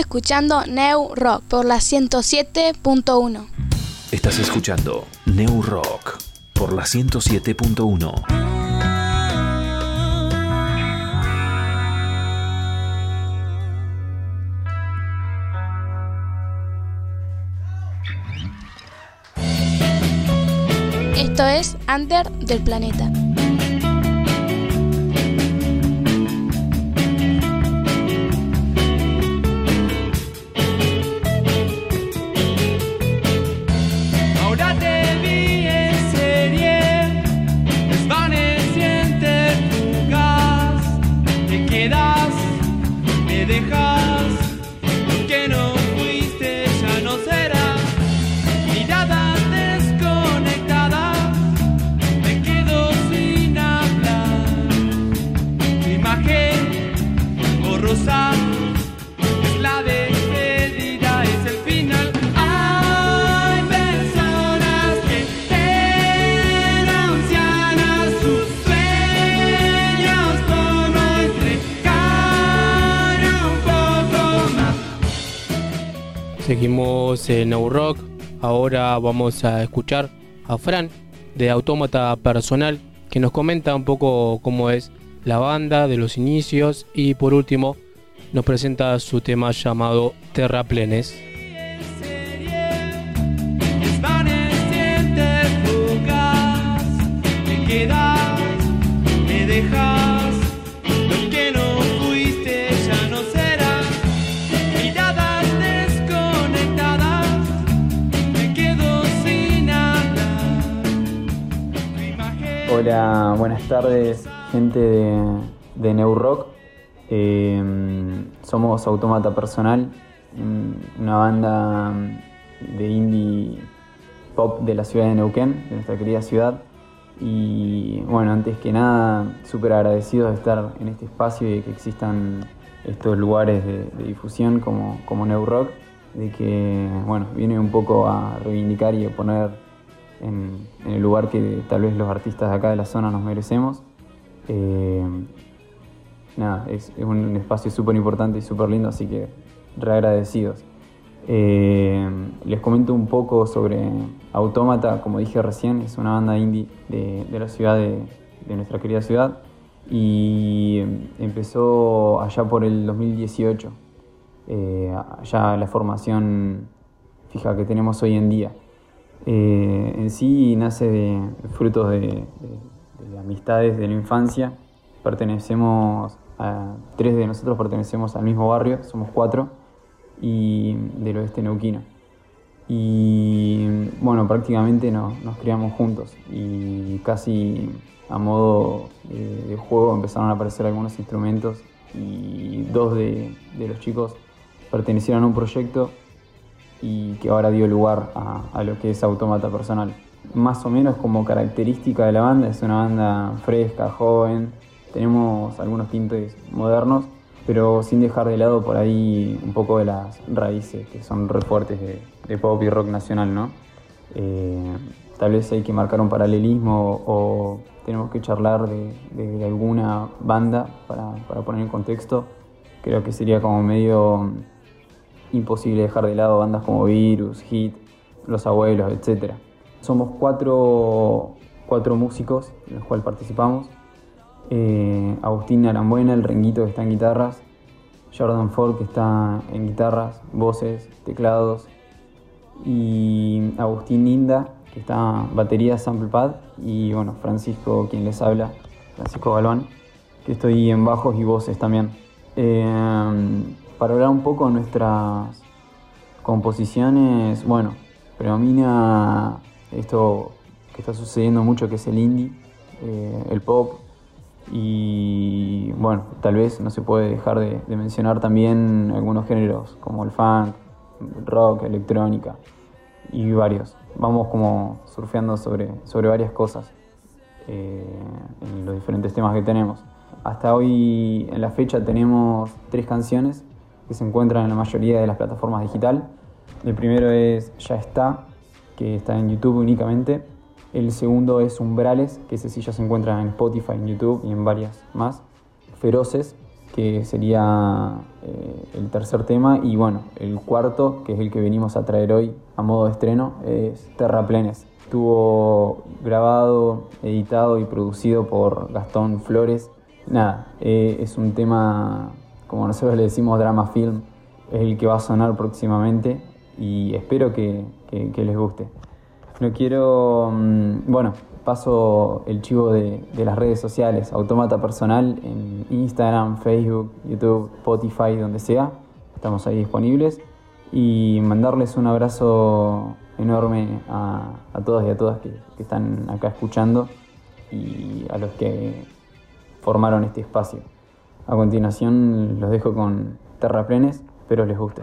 S14: Escuchando New Rock por la 107.1.
S11: Estás escuchando New Rock por la 107.1.
S14: Esto es Under del Planeta.
S15: En No
S8: Rock. Ahora vamos a escuchar a Fran de Autómata Personal que nos comenta un poco cómo es la banda de los inicios y por último nos presenta su tema llamado Terraplenes.
S15: Desvaneciente,
S16: Hola, buenas tardes, gente de, de New Rock. Eh, somos Autómata Personal, mm, una banda de indie pop de la ciudad de Neuquén, de nuestra querida ciudad. Y bueno, antes que nada, súper agradecidos de estar en este espacio y de que existan estos lugares de, difusión como, como New Rock, de que bueno, viene un poco a reivindicar y a poner en, el lugar que tal vez los artistas de acá de la zona nos merecemos. Eh, nada, es, un espacio súper importante y súper lindo, así que re agradecidos. Eh, les comento un poco sobre Autómata, como dije recién, es una banda indie de, la ciudad de, nuestra querida ciudad y empezó allá por el 2018, eh, allá la formación fija que tenemos hoy en día. Eh, en sí nace de frutos de, de- de amistades de la infancia. Pertenecemos a, tres de nosotros pertenecemos al mismo barrio, somos cuatro, y del oeste neuquino. Y bueno, prácticamente no- nos criamos juntos y casi a modo eh, de juego empezaron a aparecer algunos instrumentos y dos de, de los chicos pertenecieron a un proyecto y que ahora dio lugar a, a lo que es Autómata Personal. Más o menos como característica de la banda, es una banda fresca, joven, tenemos algunos tintes modernos, pero sin dejar de lado por ahí un poco de las raíces que son re fuertes de, de pop y rock nacional, ¿no? Eh, tal vez hay que marcar un paralelismo o tenemos que charlar de, de alguna banda para, para poner en contexto. Creo que sería como medio imposible dejar de lado bandas como Virus, Hit, Los Abuelos, etc. Somos cuatro, cuatro músicos en los cuales participamos. eh, Agustín Arambuena, el renguito que está en guitarras, Jordan Ford que está en guitarras, voces, teclados, y Agustín Ninda que está en batería, sample pad, y bueno, Francisco quien les habla, Francisco Galván, que estoy en bajos y voces también. Eh, para hablar un poco de nuestras composiciones, bueno, predomina esto que está sucediendo mucho que es el indie, eh, el pop y bueno, tal vez no se puede dejar de, mencionar también algunos géneros como el funk, rock, electrónica y varios. Vamos como surfeando sobre, sobre varias cosas eh, en los diferentes temas que tenemos. Hasta hoy en la fecha tenemos tres canciones que se encuentran en la mayoría de las plataformas digital. El primero es Ya está, que está en YouTube únicamente. El segundo es Umbrales, que ese sí ya se encuentra en Spotify, en YouTube y en varias más. Feroces, que sería eh, el tercer tema. Y bueno, el cuarto, que es el que venimos a traer hoy a modo de estreno, es Terraplenes. Estuvo grabado, editado y producido por Gastón Flores. Nada, eh, es un tema, como nosotros le decimos, drama film. Es el que va a sonar próximamente y espero que, les guste. No quiero, mm, bueno, paso el chivo de, de las redes sociales, Automata Personal en Instagram, Facebook, YouTube, Spotify, donde sea. Estamos ahí disponibles. Y mandarles un abrazo enorme a, a todos y a todas que, que están acá escuchando y a los que formaron este espacio. A continuación los dejo con Terraplenes, espero les guste.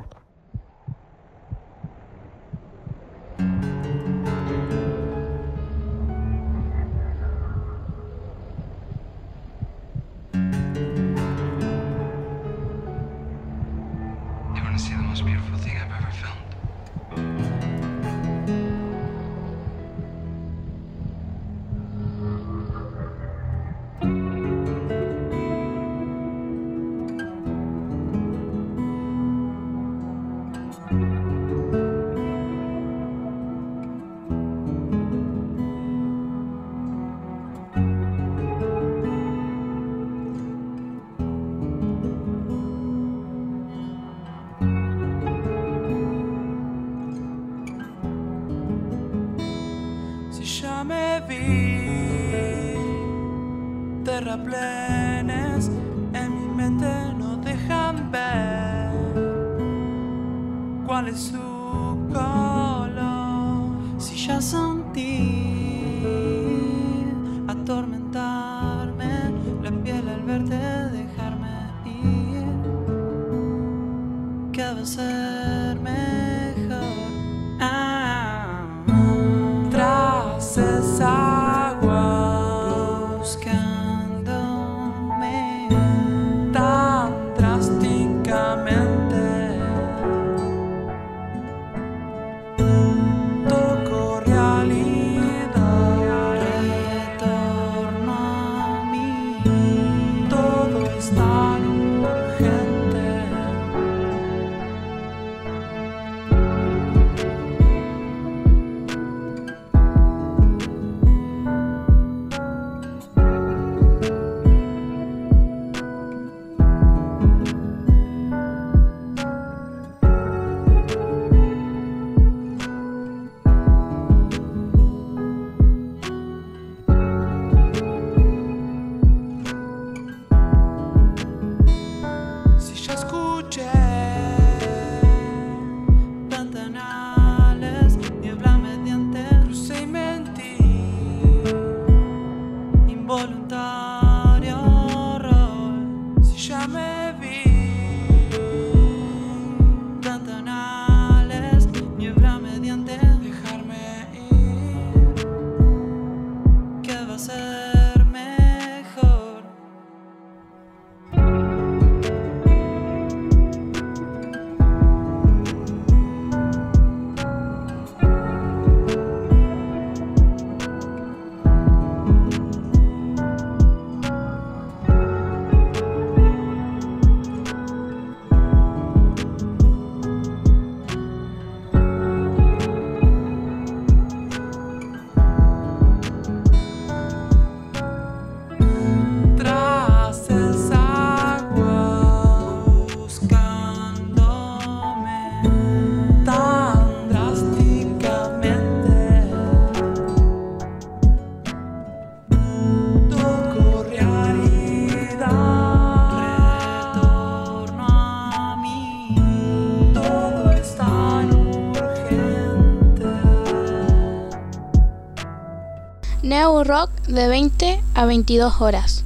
S14: De 20 a 22 horas.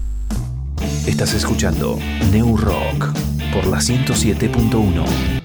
S11: Estás escuchando New Rock por la 107.1.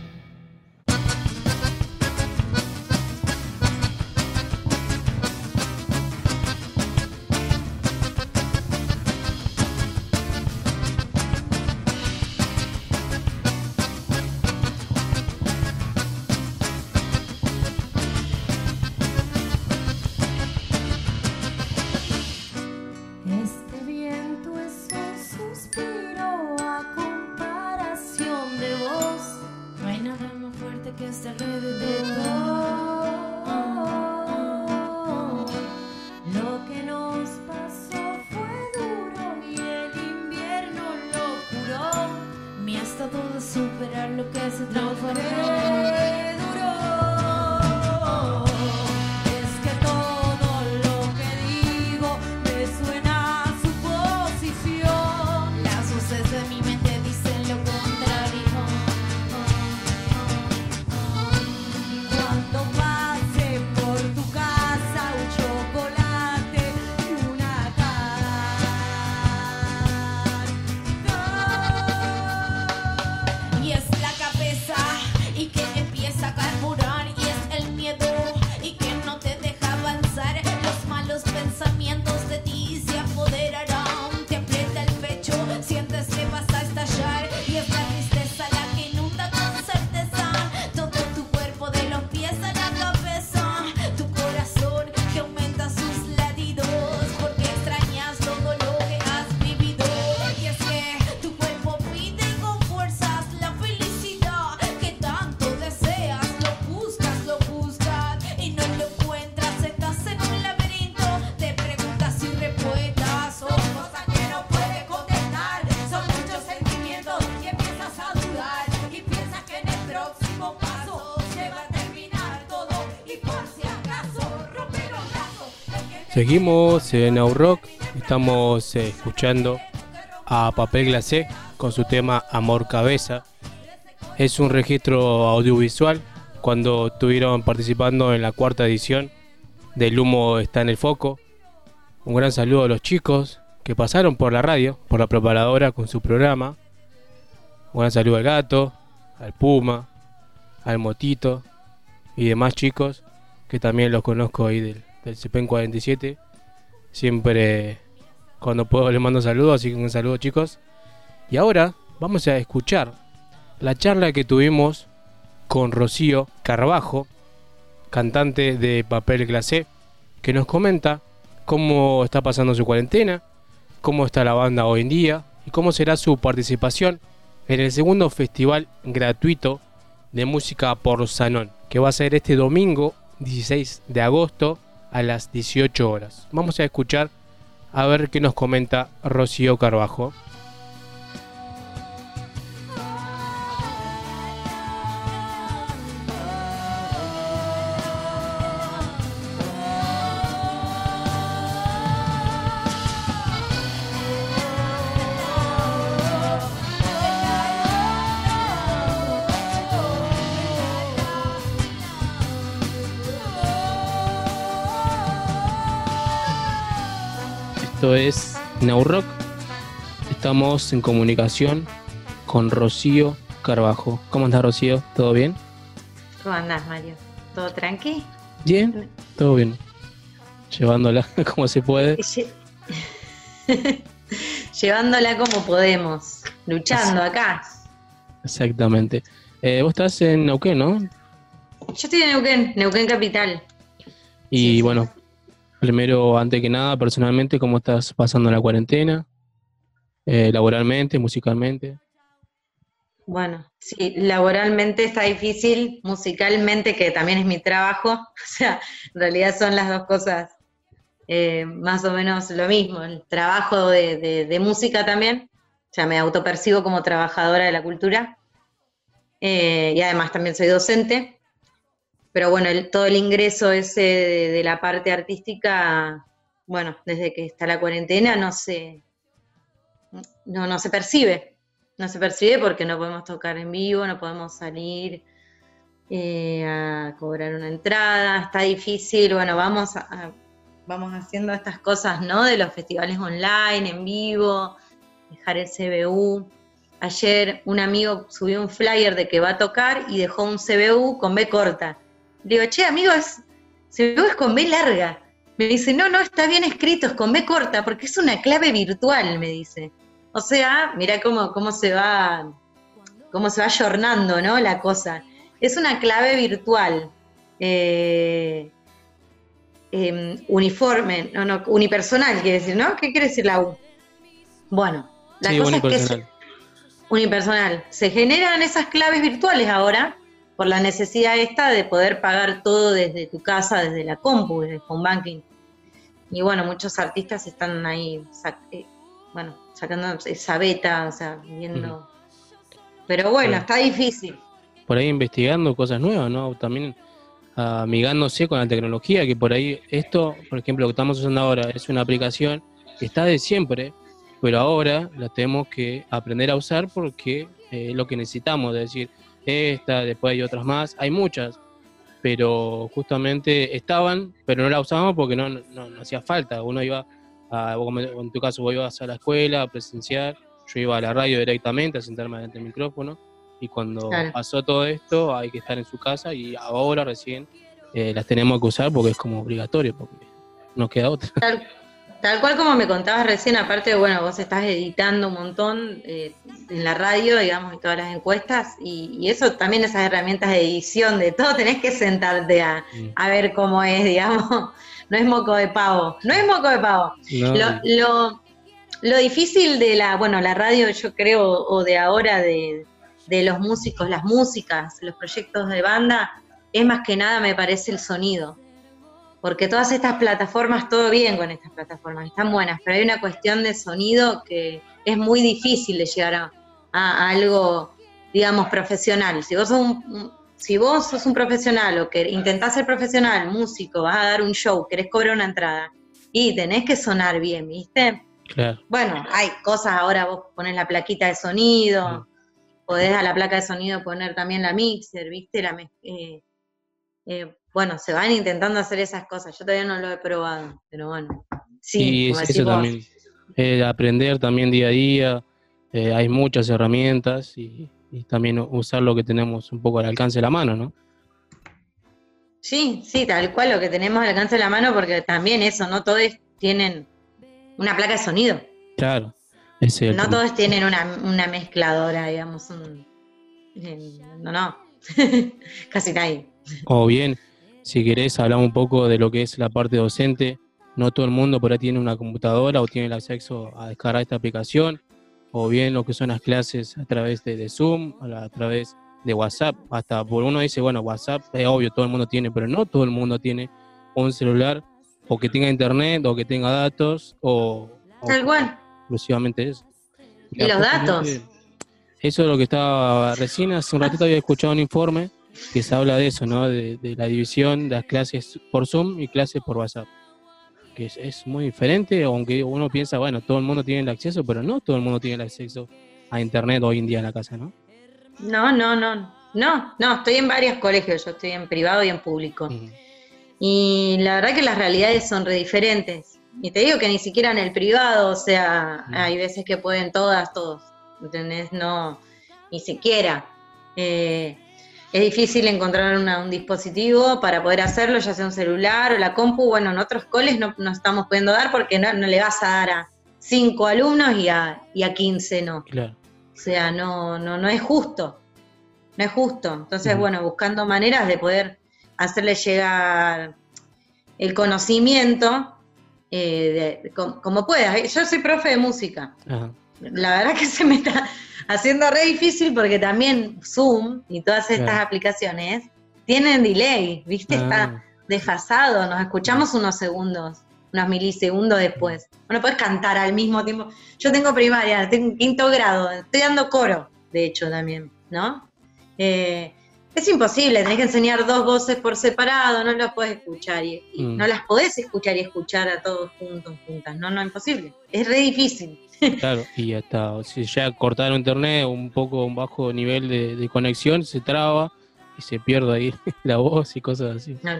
S8: Seguimos en Now Rock, estamos eh, escuchando a Papel Glacé con su tema Amor Cabeza. Es un registro audiovisual cuando estuvieron participando en la cuarta edición del Humo está en el foco. Un gran saludo a los chicos que pasaron por la radio, por la preparadora con su programa. Un gran saludo al gato, al Puma, al Motito y demás chicos que también los conozco ahí del, del CPEN 47. Siempre cuando puedo les mando saludos, así que un saludo chicos. Y ahora vamos a escuchar la charla que tuvimos con Rocío Carbajo, cantante de Papel Glacé, que nos comenta cómo está pasando su cuarentena, cómo está la banda hoy en día y cómo será su participación en el segundo festival gratuito de música por Sanón, que va a ser este domingo 16 de agosto a las 18 horas. Vamos a escuchar a ver qué nos comenta Rocío Carbajo. Esto es Now Rock. Estamos en comunicación con Rocío Carbajo. ¿Cómo estás, Rocío? ¿Todo bien?
S17: ¿Cómo andás, Mario? ¿Todo tranqui?
S8: Bien, todo bien. Llevándola como se puede.
S17: Lle- Llevándola como podemos, luchando acá.
S8: Exactamente. Eh, vos estás en Neuquén, ¿no?
S17: Yo estoy en Neuquén, Neuquén Capital.
S8: Y bueno, primero, antes que nada, personalmente, ¿cómo estás pasando la cuarentena? Eh, laboralmente, musicalmente.
S17: Bueno, sí, laboralmente está difícil, musicalmente, que también es mi trabajo. O sea, en realidad son las dos cosas eh, más o menos lo mismo. El trabajo de, música también. O sea, me autopercibo como trabajadora de la cultura. Eh, y además también soy docente. Pero bueno, todo el ingreso ese de, de la parte artística, bueno, desde que está la cuarentena no se, no, no se percibe. No se percibe porque no podemos tocar en vivo, no podemos salir eh, a cobrar una entrada, está difícil. Bueno, vamos a, a- vamos haciendo estas cosas, ¿no? De los festivales online, en vivo, dejar el CBU. Ayer un amigo subió un flyer de que va a tocar y dejó un CBU con B corta. Digo, che, amigo, es, CBU es con B larga. Me dice, no, no, está bien escrito, es con B corta, porque es una clave virtual, me dice. O sea, mira cómo, cómo se va, cómo se va ayornando, ¿no? La cosa. Es una clave virtual. eh, em, uniforme, no, no, unipersonal, quiere decir, ¿no? ¿Qué quiere decir la U? Bueno, la
S8: Sí,
S17: cosa es que se-
S8: unipersonal.
S17: Se generan esas claves virtuales ahora por la necesidad esta de poder pagar todo desde tu casa, desde la compu, desde el home banking. Y bueno, muchos artistas están ahí, sac- eh, bueno, sacando esa beta, o sea, viendo. Pero bueno, está difícil.
S8: por ahí investigando cosas nuevas, ¿no? También ah, amigándose con la tecnología, que por ahí esto, por ejemplo, lo que estamos usando ahora es una aplicación que está de siempre, pero ahora la tenemos que aprender a usar porque eh, es lo que necesitamos, es decir, esta, después hay otras más, hay muchas, pero justamente estaban, pero no la usábamos porque no, no, no hacía falta, uno iba, a, en tu caso, vos ibas a la escuela a presenciar, yo iba a la radio directamente a sentarme delante del micrófono, y cuando
S17: Claro.
S8: pasó todo esto hay que estar en su casa y ahora recién eh, las tenemos que usar porque es como obligatorio, porque no queda otra.
S17: Tal, tal cual como me contabas recién, aparte, bueno, vos estás editando un montón eh, en la radio, digamos, y todas las encuestas, y, y eso también, esas herramientas de edición, de todo, tenés que sentarte a, a ver cómo es, digamos. No es moco de pavo, no es moco de pavo.
S8: No.
S17: Lo, lo, lo difícil de la, bueno, la radio, yo creo, o de ahora, de, de los músicos, las músicas, los proyectos de banda, es más que nada, me parece, el sonido. Porque todas estas plataformas, todo bien con estas plataformas, están buenas, pero hay una cuestión de sonido que es muy difícil de llegar a, a algo, digamos, profesional. Si vos sos un, un- si vos sos un profesional o que intentás ser profesional, músico, vas a dar un show, querés cobrar una entrada y tenés que sonar bien, ¿viste?
S8: Claro.
S17: Bueno, hay cosas ahora, vos pones la plaquita de sonido, podés a la placa de sonido poner también la mixer, ¿viste? La eh, eh, bueno, se van intentando hacer esas cosas. Yo todavía no lo he probado, pero bueno. Sí,
S8: y es eso también, eh, aprender también día a día, eh, hay muchas herramientas y, y también usar lo que tenemos un poco al alcance de la mano, ¿no?
S17: Sí, sí, tal cual lo que tenemos al alcance de la mano, porque también eso, no todos tienen una placa de sonido.
S8: Claro, es el
S17: No todos tienen una, una mezcladora, digamos. un- eh, no, no. Casi nadie.
S8: O bien, si querés, hablamos un poco de lo que es la parte docente. No todo el mundo por ahí tiene una computadora o tiene el acceso a descargar esta aplicación. O bien lo que son las clases a través de, de Zoom, a, través de WhatsApp. Hasta por uno dice, bueno, WhatsApp es obvio, todo el mundo tiene, pero no todo el mundo tiene un celular o que tenga internet o que tenga datos o,
S17: Tal cual.
S8: exclusivamente eso.
S17: ¿Y los datos?
S8: Eso es lo que estaba recién, hace un ratito había escuchado un informe que se habla de eso, ¿no? De, de la división de las clases por Zoom y clases por WhatsApp. Que es, es muy diferente, aunque uno piensa, bueno, todo el mundo tiene el acceso, pero no todo el mundo tiene el acceso a internet hoy en día en la casa, ¿no?
S17: No, no, no. No, no, estoy en varios colegios, yo estoy en privado y en público. Y la verdad que las realidades son re diferentes. Y te digo que ni siquiera en el privado, o sea, hay veces que pueden todas, todos. ¿Entendés? No, ni siquiera. Eh, es difícil encontrar una- un dispositivo para poder hacerlo, ya sea un celular o la compu. Bueno, en otros coles no, no estamos pudiendo dar porque no, no le vas a dar a cinco alumnos y a, y a 15 no.
S8: Claro.
S17: O sea, no, no, no es justo. No es justo. Entonces, bueno, buscando maneras de poder hacerle llegar el conocimiento eh, de- como puedas. Yo soy profe de música. La verdad que se me está haciendo re difícil porque también Zoom y todas estas
S8: Claro.
S17: aplicaciones tienen delay, ¿viste?
S8: Ah.
S17: Está desfasado, nos escuchamos unos segundos, unos milisegundos después. No puedes cantar al mismo tiempo. Yo tengo primaria, tengo quinto grado, estoy dando coro, de hecho también, ¿no? Eh, es imposible, tenés que enseñar dos voces por separado, no las podés escuchar y, y
S8: Mm.
S17: no las podés escuchar y escuchar a todos juntos, juntas, no, no, imposible. Es re difícil.
S8: Claro, y hasta si ya cortaron internet, un poco un bajo nivel de, de conexión, se traba y se pierde ahí la voz y cosas así.
S17: No.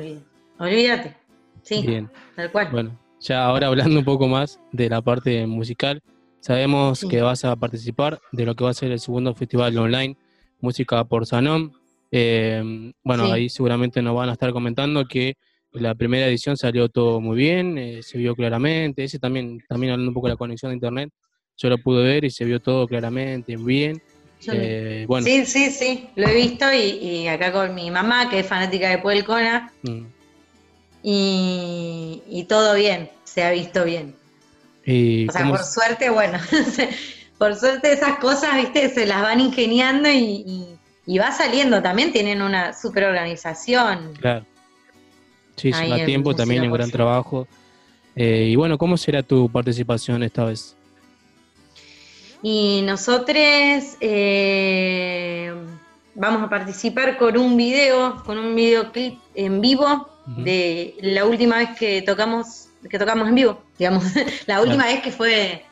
S17: Olvídate. Sí,
S8: Bien.
S17: tal cual.
S8: Bueno, ya ahora hablando un poco más de la parte musical, sabemos
S17: Sí.
S8: que vas a participar de lo que va a ser el segundo festival online, Música por Sanom. Eh, bueno,
S17: Sí.
S8: ahí seguramente nos van a estar comentando que la primera edición salió todo muy bien, eh, se vio claramente, ese también, también hablando un poco de la conexión de internet, yo lo pude ver y se vio todo claramente, bien. Eh, bueno,
S17: Sí, sí, sí, lo he visto y, y acá con mi mamá, que es fanática de Puelcona,
S8: mm,
S17: y, y todo bien, se ha visto bien.
S8: y
S17: O sea, por suerte, bueno, por suerte esas cosas, viste, se las van ingeniando y, y- va saliendo. También tienen una super organización.
S8: Claro. Sí, lleva
S17: en
S8: tiempo, también un gran trabajo. Eh, y bueno, ¿cómo será tu participación esta vez?
S17: Y nosotros eh, vamos a participar con un video, con un videoclip en vivo de la última vez que tocamos, que tocamos en vivo, digamos, la última vez que fue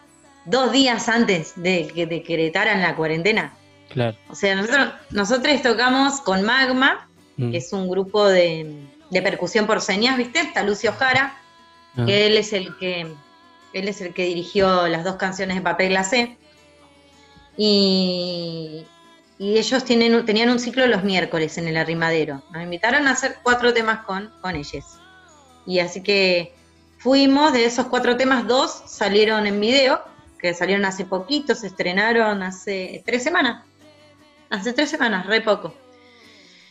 S17: dos días antes de que decretaran la cuarentena.
S8: Claro.
S17: O sea, nosotros, nosotros tocamos con Magma,
S8: Mm.
S17: que es un grupo de, de percusión por señas, ¿viste? Está Lucio Jara,
S8: Ah.
S17: que él es el que él es el que dirigió las dos canciones de Papel Glacé. Y, ellos tienen, tenían un ciclo los miércoles en el arrimadero. Nos invitaron a hacer cuatro temas con, con ellos. Y así que fuimos, de esos cuatro temas, dos salieron en video, que salieron hace poquito, se estrenaron hace tres semanas. Hace tres semanas, re poco.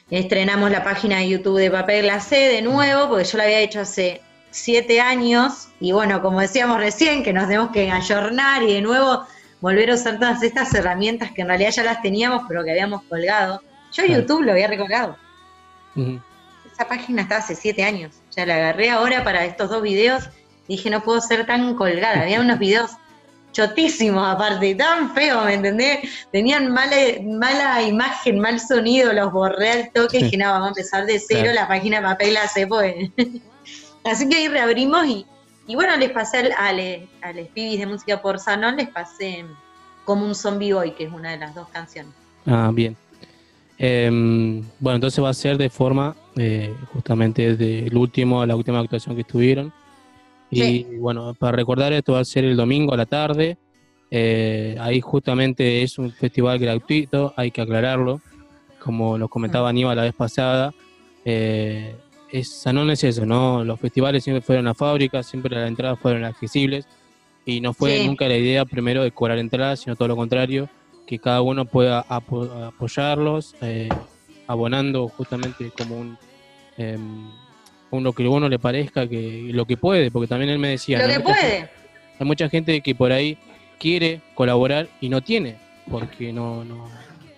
S17: Estrenamos la página de YouTube de Papel Glacé de nuevo, porque yo la había hecho hace siete años. Y bueno, como decíamos recién, que nos tenemos que ayornar y de nuevo volver a usar todas estas herramientas que en realidad ya las teníamos, pero que habíamos colgado. Yo
S8: Claro.
S17: YouTube lo había recolgado. Esa página está hace siete años. Ya la agarré ahora para estos dos videos. Dije, no puedo ser tan colgada. Había unos videos chotísimos aparte, tan feos, ¿me entendés? Tenían mala, mala imagen, mal sonido, los borré al toque y dije, no, vamos a empezar de cero
S8: Claro.
S17: la página de papel la sé, pues. Así que ahí reabrimos y, y bueno, les pasé al, a, le- a los pibis de música por Sanón, les pasé como un zombie boy, que es una de las dos canciones.
S8: Ah, bien. Em, bueno, entonces va a ser de forma eh, justamente del último a la última actuación que estuvieron. Y bueno, para recordar esto va a ser el domingo a la tarde. Eh, ahí justamente es un festival gratuito, hay que aclararlo. Como nos comentaba Aníbal la vez pasada, eh, es, Sanón es eso, ¿no? Los festivales siempre fueron a fábrica, siempre las entradas fueron accesibles y no fue
S17: Sí.
S8: nunca la idea primero de cobrar entradas, sino todo lo contrario, que cada uno pueda apo- apoyarlos, eh, abonando justamente como un, em, un lo que a uno le parezca, que lo que puede, porque también él me decía,
S17: Lo
S8: ¿no?
S17: que puede.
S8: hay mucha gente que por ahí quiere colaborar y no tiene, porque no, no,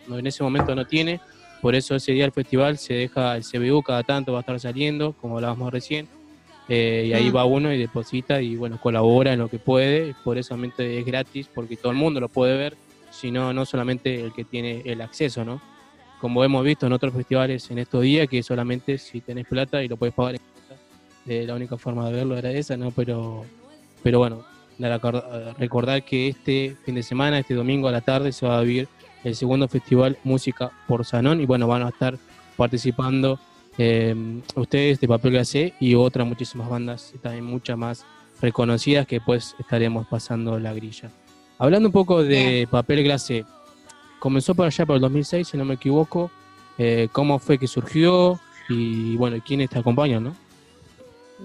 S8: no- en ese momento no tiene, por eso ese día del festival se deja el CBU cada tanto va a estar saliendo, como hablábamos recién, eh, y ahí va uno y deposita y bueno, colabora en lo que puede, por eso solamente es gratis, porque todo el mundo lo puede ver, sino no solamente el que tiene el acceso, ¿no? Como hemos visto en otros festivales en estos días, que solamente si tenés plata y lo puedes pagar en plata, eh, la única forma de verlo era esa, ¿no? Pero, pero bueno, recordar que este fin de semana, este domingo a la tarde, se va a vivir el segundo festival Música por Sanón y bueno, van a estar participando eh, ustedes de Papel Glacé y otras muchísimas bandas, y también muchas más reconocidas que pues estaremos pasando la grilla. Hablando un poco de Papel Glacé, comenzó por allá por el 2006, si no me equivoco, eh, cómo fue que surgió y bueno, quiénes te acompañan, ¿no?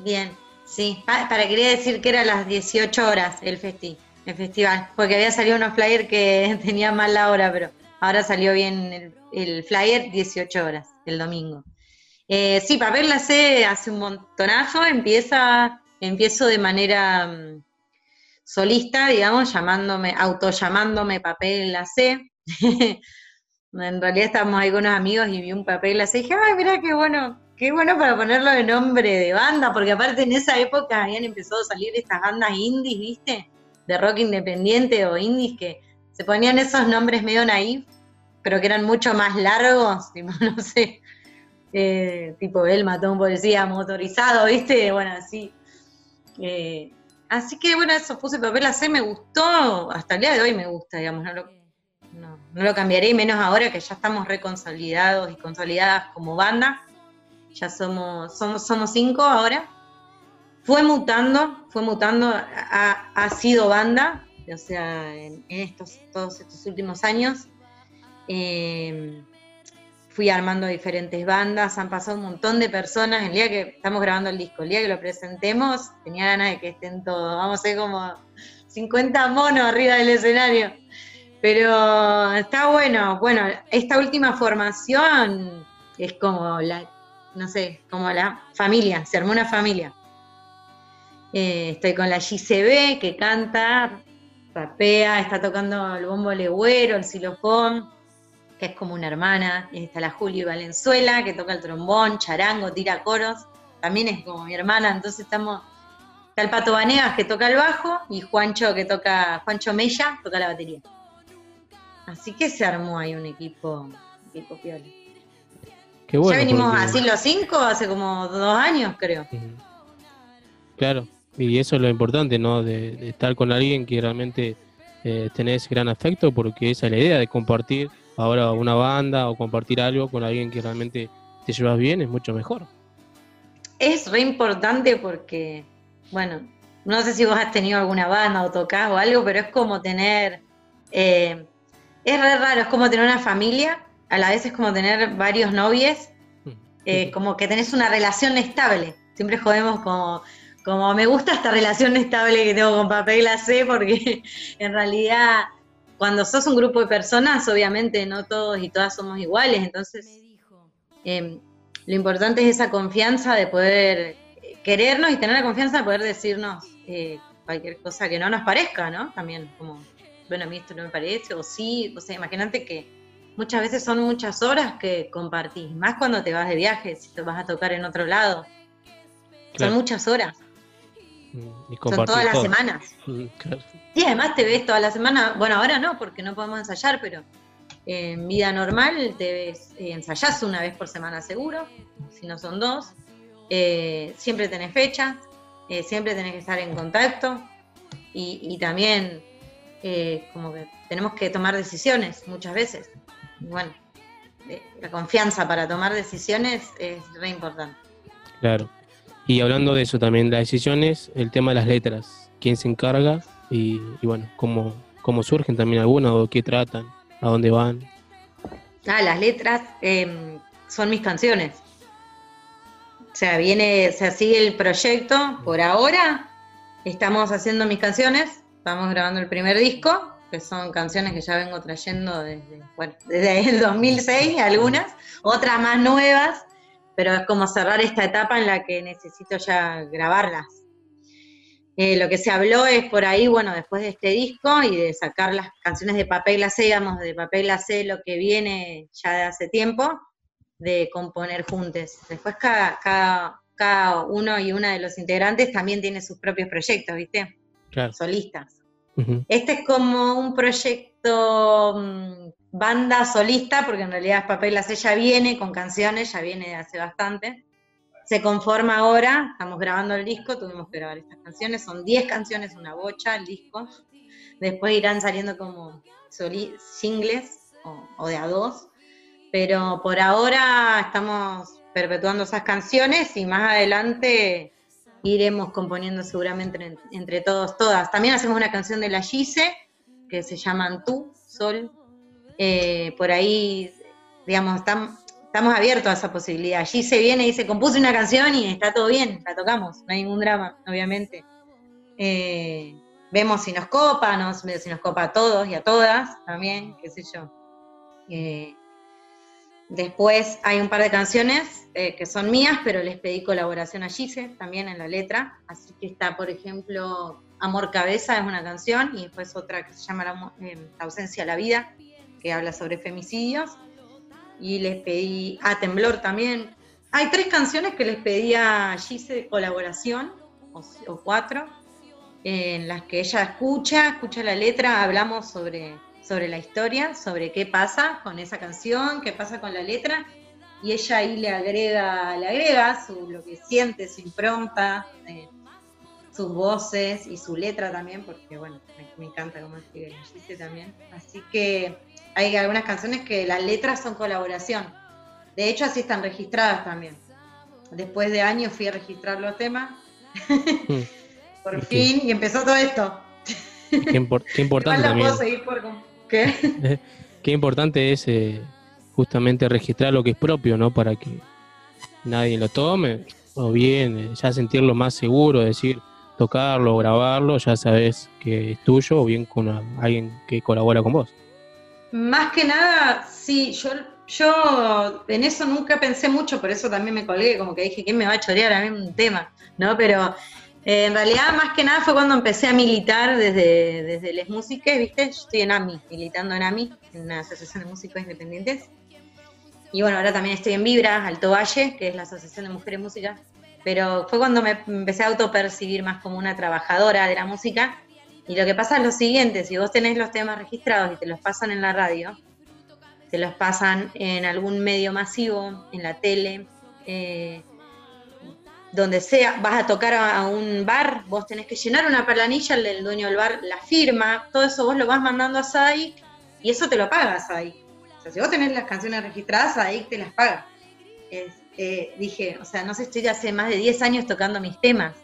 S17: Bien, sí. Pa- para quería decir que era a las 18 horas el festi, el festival, porque había salido unos flyer que tenía mal la hora, pero ahora salió bien el, el flyer 18 horas, el domingo. Eh, sí, Papel la sé hace un montonazo, empieza, empiezo de manera mm, solista, digamos, llamándome, autollamándome Papel la sé. En realidad estábamos ahí con unos amigos y vi un papel la sé y dije, ay, mira qué bueno, qué bueno para ponerlo de nombre de banda, porque aparte en esa época habían empezado a salir estas bandas indies, ¿viste? De rock independiente o indies que se ponían esos nombres medio naif, pero que eran mucho más largos, tipo, no sé, eh, tipo motorizado, ¿viste? Bueno, así. Eh, así que bueno, eso puse papel a C, me gustó, hasta el día de hoy me gusta, digamos, no lo, no, no lo cambiaré, menos ahora que ya estamos reconsolidados y consolidadas como banda. Ya somos, somos, somos cinco ahora. Fue mutando, fue mutando, ha, sido banda, o sea, en, estos, todos estos últimos años. Eh, fui armando diferentes bandas, han pasado un montón de personas. El día que estamos grabando el disco, el día que lo presentemos, tenía ganas de que estén todos. Vamos a ser como 50 monos arriba del escenario. Pero está bueno. Bueno, esta última formación es como la, no sé, como la familia, se armó una familia. Eh, estoy con la GCB que canta, rapea, está tocando el bombo legüero, el xilofón, que es como una hermana. Está la Juli Valenzuela, que toca el trombón, charango, tira coros. También es como mi hermana, entonces estamos. Está el Pato Vanegas que toca el bajo y Juancho que toca, Juancho Mella toca la batería. Así que se armó ahí un equipo, equipo piola.
S8: Qué bueno.
S17: ya venimos
S8: porque-
S17: así los cinco hace como dos años, creo.
S8: Claro, y eso es lo importante, ¿no? De, de estar con alguien que realmente eh, tenés gran afecto, porque esa es la idea de compartir ahora una banda o compartir algo con alguien que realmente te llevas bien, es mucho mejor.
S17: Es re importante porque, bueno, no sé si vos has tenido alguna banda o tocás o algo, pero es como tener, eh, es re raro, es como tener una familia, a la vez es como tener varios novios, eh, como que tenés una relación estable. Siempre jodemos como, como me gusta esta relación estable que tengo con papel glacé, porque en realidad cuando sos un grupo de personas, obviamente no todos y todas somos iguales, entonces eh, lo importante es esa confianza de poder querernos y tener la confianza de poder decirnos eh, cualquier cosa que no nos parezca, ¿no? También como, bueno, a mí esto no me parece, o sí, o sea, imagínate que muchas veces son muchas horas que compartís, más cuando te vas de viaje, si te vas a tocar en otro lado.
S8: Claro.
S17: Son muchas horas,
S8: Y
S17: son todas las
S8: todo.
S17: semanas.
S8: Mm, claro.
S17: Y además te ves toda la semana, bueno, ahora no, porque no podemos ensayar, pero en vida normal te ves, eh, ensayás una vez por semana seguro, si no son dos. Eh, siempre tenés fechas, eh, siempre tenés que estar en contacto y, y también eh, como que tenemos que tomar decisiones muchas veces. Bueno, eh, la confianza para tomar decisiones es re importante.
S8: Claro. Y hablando de eso también, las decisiones, el tema de las letras, quién se encarga y, bueno, cómo, cómo surgen también algunas o qué tratan, a dónde van.
S17: Ah, las letras eh, son mis canciones. O sea, viene, o sea, sigue el proyecto. Por ahora estamos haciendo mis canciones, estamos grabando el primer disco, que son canciones que ya vengo trayendo desde, desde el 2006, algunas, otras más nuevas, pero es como cerrar esta etapa en la que necesito ya grabarlas. Eh, lo que se habló es por ahí, bueno, después de este disco y de sacar las canciones de Papel Glacé, digamos, de Papel Glacé, lo que viene ya de hace tiempo, de componer juntos. Después cada, cada, cada uno y una de los integrantes también tiene sus propios proyectos, ¿viste?
S8: Claro.
S17: Solistas. Este es como un proyecto mm, banda solista, porque en realidad Papel Glacé ya viene con canciones, ya viene de hace bastante. Se conforma ahora, estamos grabando el disco, tuvimos que grabar estas canciones, son 10 canciones, una bocha el disco. Después irán saliendo como singles o, de a dos. Pero por ahora estamos perpetuando esas canciones y más adelante iremos componiendo seguramente en- entre todos, todas. También hacemos una canción de la Gise, que se llaman Tú, Sol. Eh, por ahí, digamos, tam- estamos abiertos a esa posibilidad. Gise viene y dice, compuse una canción y está todo bien, la tocamos, no hay ningún drama, obviamente. Eh, vemos si nos copa, nos, si nos copa a todos y a todas también, qué sé yo. Eh, después hay un par de canciones que son mías, pero les pedí colaboración a Gise también en la letra. Así que está, por ejemplo, Amor Cabeza es una canción y después otra que se llama La, La ausencia a la vida, que habla sobre femicidios. Y les pedí a Temblor también. Hay tres canciones que les pedí a Gise de colaboración, o, cuatro, en las que ella escucha, escucha la letra, hablamos sobre, sobre la historia, sobre qué pasa con esa canción, qué pasa con la letra, y ella ahí le agrega, le agrega su, lo que siente, su impronta, eh, sus voces y su letra también, porque bueno, me, me encanta cómo escribe también. Así que hay algunas canciones que las letras son colaboración. De hecho, así están registradas también. Después de años fui a registrar los temas por fin, y empezó todo esto.
S8: Qué, impor- qué importante también.
S17: puedo seguir por... com- ¿Qué?
S8: Qué importante es eh, justamente registrar lo que es propio, ¿no? Para que nadie lo tome, o bien eh, ya sentirlo más seguro, decir, tocarlo, grabarlo, ya sabes que es tuyo, o bien con una- alguien que colabora con vos.
S17: Más que nada, sí, yo, yo en eso nunca pensé mucho, por eso también me colgué, como que dije, ¿quién me va a chorear a mí un tema? ¿No? Pero eh, en realidad, más que nada fue cuando empecé a militar desde, desde Les Músicas, ¿viste? Yo estoy en AMI, militando en AMI, en una asociación de músicos independientes. Y bueno, ahora también estoy en Vibra, Alto Valle, que es la Asociación de Mujeres Músicas. Pero fue cuando me empecé a autopercibir más como una trabajadora de la música. Y lo que pasa es lo siguiente, si vos tenés los temas registrados y te los pasan en la radio, te los pasan en algún medio masivo, en la tele, eh, donde sea, vas a tocar a, un bar, vos tenés que llenar una planilla, el del dueño del bar la firma, todo eso vos lo vas mandando a SAIC y eso te lo paga SAIC. O sea, si vos tenés las canciones registradas, SAIC te las paga. Eh, dije, o sea, no sé, estoy hace más de 10 años tocando mis temas.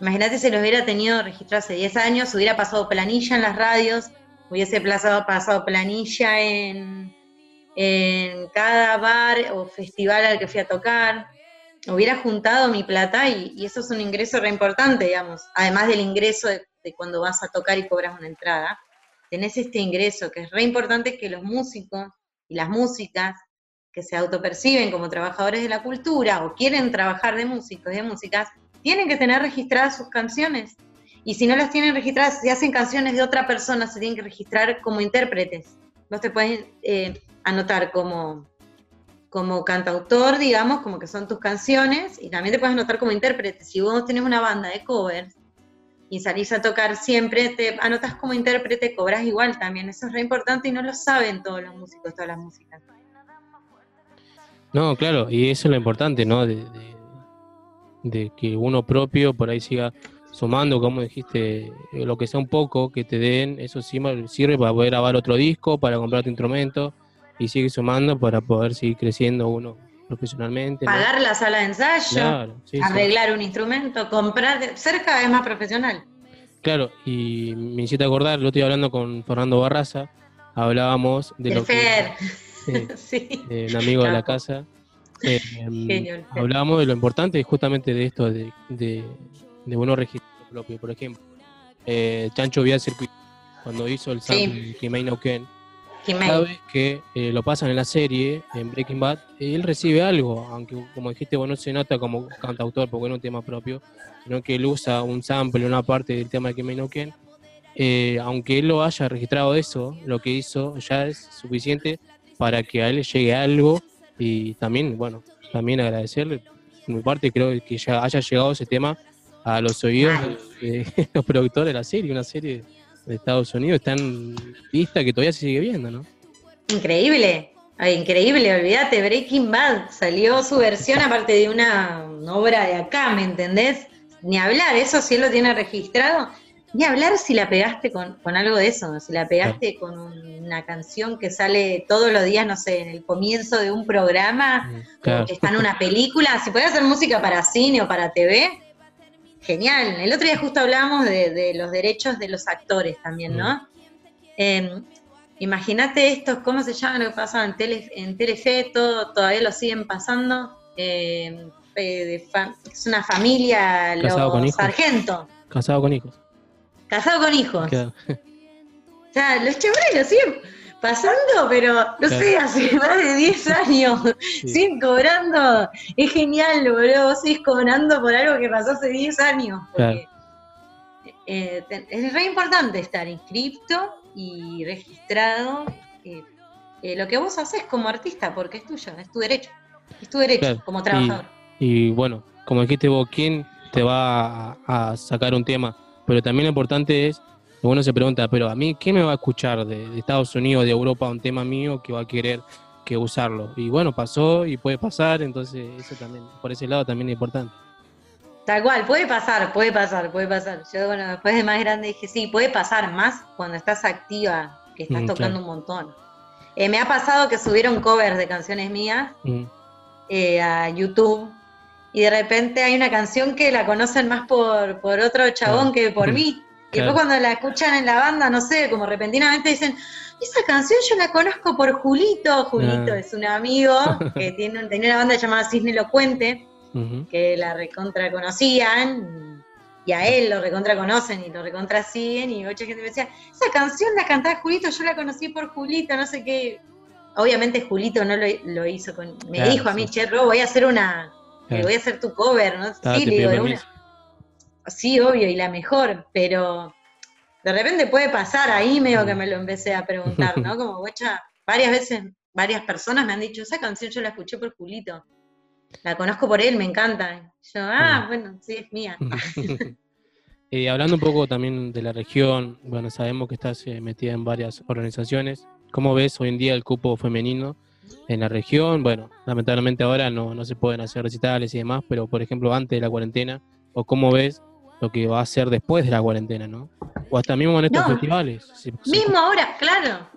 S17: Imagínate si los hubiera tenido registrados hace 10 años, hubiera pasado planilla en las radios, hubiese pasado, pasado planilla en, en cada bar o festival al que fui a tocar, hubiera juntado mi plata y, y eso es un ingreso re importante, digamos, además del ingreso de, de cuando vas a tocar y cobras una entrada, tenés este ingreso que es re importante que los músicos y las músicas que se autoperciben como trabajadores de la cultura o quieren trabajar de músicos y de músicas, tienen que tener registradas sus canciones. Y si no las tienen registradas, si hacen canciones de otra persona, se tienen que registrar como intérpretes. Vos te puedes eh, anotar como, como cantautor, digamos, como que son tus canciones, y también te puedes anotar como intérprete. Si vos tenés una banda de covers y salís a tocar siempre, te anotas como intérprete, cobras igual también. Eso es re importante y no lo saben todos los músicos, todas las músicas.
S8: No, claro, y eso es lo importante, ¿no? De, de- de que uno propio por ahí siga sumando, como dijiste, eh, lo que sea un poco que te den, eso sí sirve para poder grabar otro disco, para comprar tu instrumento y sigue sumando para poder seguir creciendo uno profesionalmente. ¿no?
S17: Pagar la sala de ensayo,
S8: Claro, sí, sí.
S17: arreglar un instrumento, comprar, ser cada vez más profesional.
S8: Claro, y me hiciste acordar, lo estoy hablando con Fernando Barraza, hablábamos de
S17: El
S8: lo que
S17: Fer.
S8: Sí,
S17: sí.
S8: un amigo de la casa. Eh, hablábamos de lo importante justamente de esto, de, de, de uno registro propio. Por ejemplo, eh, Chancho Vía Circuito, cuando hizo el
S17: Sí.
S8: sample Kimei no Ken,
S17: Kimei.
S8: cada vez que eh, lo pasan en la serie, en Breaking Bad, él recibe algo, aunque como dijiste, vos no se nota como cantautor porque no es un tema propio, sino que él usa un sample, una parte del tema de Kimei no Ken. eh, aunque él lo haya registrado eso, lo que hizo ya es suficiente para que a él le llegue algo y también, bueno, también agradecerle. Por mi parte, creo que ya haya llegado ese tema a los oídos de, los productores de la serie, una serie de Estados Unidos tan vista que todavía se sigue viendo, ¿no?
S17: Increíble, increíble, olvídate, Breaking Bad salió su versión aparte de una obra de acá, ¿me entendés? Ni hablar, eso él lo tiene registrado, ni hablar si la pegaste con, con algo de eso, si la pegaste con una canción que sale todos los días, no sé, en el comienzo de un programa,
S8: Claro.
S17: o que está en una película, si puede hacer música para cine o para TV, genial. El otro día justo hablábamos de, de los derechos de los actores también, ¿no? Eh, Imagínate estos, ¿cómo se llama lo que pasaba en, tele, en Telefe? Todo, todavía lo siguen pasando. Eh, eh, de fa- es una familia,
S8: Casado con
S17: los
S8: hijos.
S17: sargentos,
S8: Casado con hijos.
S17: Casado con hijos.
S8: Claro.
S17: O sea, los chavales lo siguen pasando, pero no
S8: Claro.
S17: sé, hace más de 10 años. Siguen cobrando. Es genial, boludo. Vos seguís cobrando por algo que pasó hace 10 años.
S8: Claro.
S17: Eh, es re importante estar inscripto y registrado. eh, eh, lo que vos haces como artista, porque es tuyo, es tu derecho. Es tu derecho como trabajador.
S8: Y, y bueno, como dijiste vos, ¿quién te va a, a sacar un tema? Pero también lo importante es, uno se pregunta, pero a mí, ¿quién me va a escuchar de, de Estados Unidos, de Europa, un tema mío que va a querer que usarlo? Y bueno, pasó y puede pasar, entonces eso también, por ese lado también es importante.
S17: Tal cual, puede pasar, puede pasar, puede pasar. Yo, bueno, después de más grande dije, sí, puede pasar más cuando estás activa, que estás
S8: Mm,
S17: tocando
S8: claro.
S17: un montón. Eh, me ha pasado que subieron covers de canciones mías
S8: Mm,
S17: eh, a YouTube y de repente hay una canción que la conocen más por, por otro chabón que por mí. Y después cuando la escuchan en la banda, no sé, como repentinamente dicen, esa canción yo la conozco por Julito. Julito
S8: Ah.
S17: es un amigo que tiene, tenía una banda llamada Cisne Elocuente,
S8: Ujú.
S17: que la recontra conocían, y a él lo recontra conocen y lo recontra siguen, y mucha gente me decía, esa canción la cantaba Julito, yo la conocí por Julito, no sé qué. Obviamente Julito no lo, lo hizo con. Me
S8: Claro,
S17: dijo a mí,
S8: sí.
S17: che, Ro, voy a hacer una. Eh, voy a hacer tu cover, ¿no?
S8: Ah,
S17: sí, le digo, de una. Sí, obvio, y la mejor, pero de repente puede pasar, ahí medio que me lo empecé a preguntar, ¿no? Como, guacha, varias veces, varias personas me han dicho, esa canción yo la escuché por Julito, la conozco por él, me encanta. Yo, ah, bueno, sí, es mía.
S8: Eh, hablando un poco también de la región, bueno, sabemos que estás eh, metida en varias organizaciones. ¿Cómo ves hoy en día el cupo femenino en la región? Bueno, lamentablemente ahora no, no se pueden hacer recitales y demás, pero por ejemplo antes de la cuarentena, o cómo ves lo que va a ser después de la cuarentena, ¿no? O hasta mismo en estos
S17: No.
S8: festivales.
S17: Mismo ahora, claro.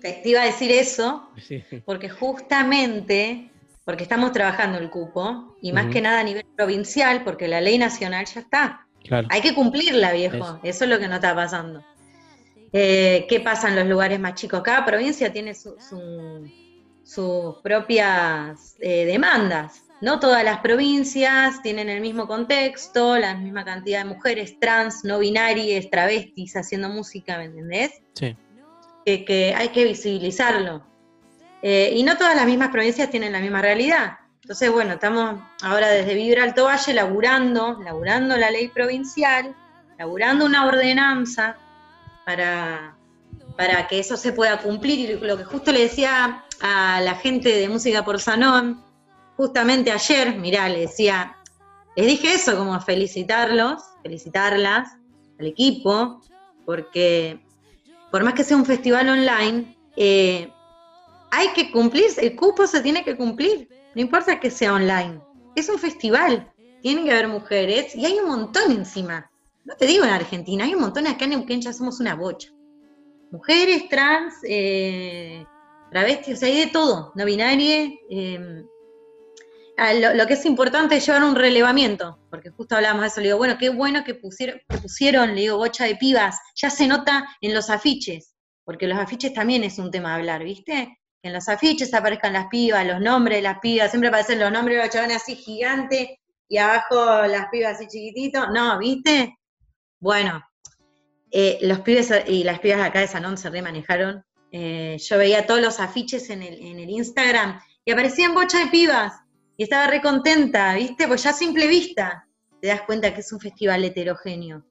S17: Te, iba a decir eso,
S8: Sí.
S17: porque justamente, porque estamos trabajando el cupo, y más que nada a nivel provincial, porque la ley nacional ya está.
S8: Claro.
S17: Hay que cumplirla, viejo.
S8: Eso,
S17: es lo que no está pasando. Eh, ¿Qué pasa en los lugares más chicos? Cada provincia tiene su- su- sus propias eh, demandas. No todas las provincias tienen el mismo contexto, la misma cantidad de mujeres trans, no binarias, travestis haciendo música, ¿me entendés?
S8: Sí.
S17: que, que hay que visibilizarlo. Eh, y no todas las mismas provincias tienen la misma realidad. Entonces, bueno, estamos ahora desde Vibra Alto Valle laburando, laburando la ley provincial, laburando una ordenanza para, para que eso se pueda cumplir. Y lo que justo le decía a la gente de Música por Sanón, justamente ayer, mirá, le decía, les dije eso, como felicitarlos, felicitarlas, al equipo, porque por más que sea un festival online, eh, hay que cumplir, el cupo se tiene que cumplir, no importa que sea online, es un festival, tienen que haber mujeres y hay un montón encima. No te digo en Argentina, hay un montón acá en Neuquén ya somos una bocha. Mujeres, trans, eh, travestis, o sea, hay de todo, no binaria. eh, ah, lo, lo que es importante es llevar un relevamiento, porque justo hablábamos de eso, le digo, bueno, qué bueno que pusieron, le digo, bocha de pibas, ya se nota en los afiches, porque los afiches también es un tema a hablar, ¿viste? Que en los afiches aparezcan las pibas, los nombres de las pibas, siempre aparecen los nombres de los chavales así gigantes y abajo las pibas así chiquititos, no, ¿viste? Bueno, eh, los pibes y las pibas acá de Sanón se remanejaron. Eh, yo veía todos los afiches en el, en el Instagram y aparecían bocha de pibas y estaba re contenta, ¿viste? Pues ya a simple vista te das cuenta que es un festival heterogéneo,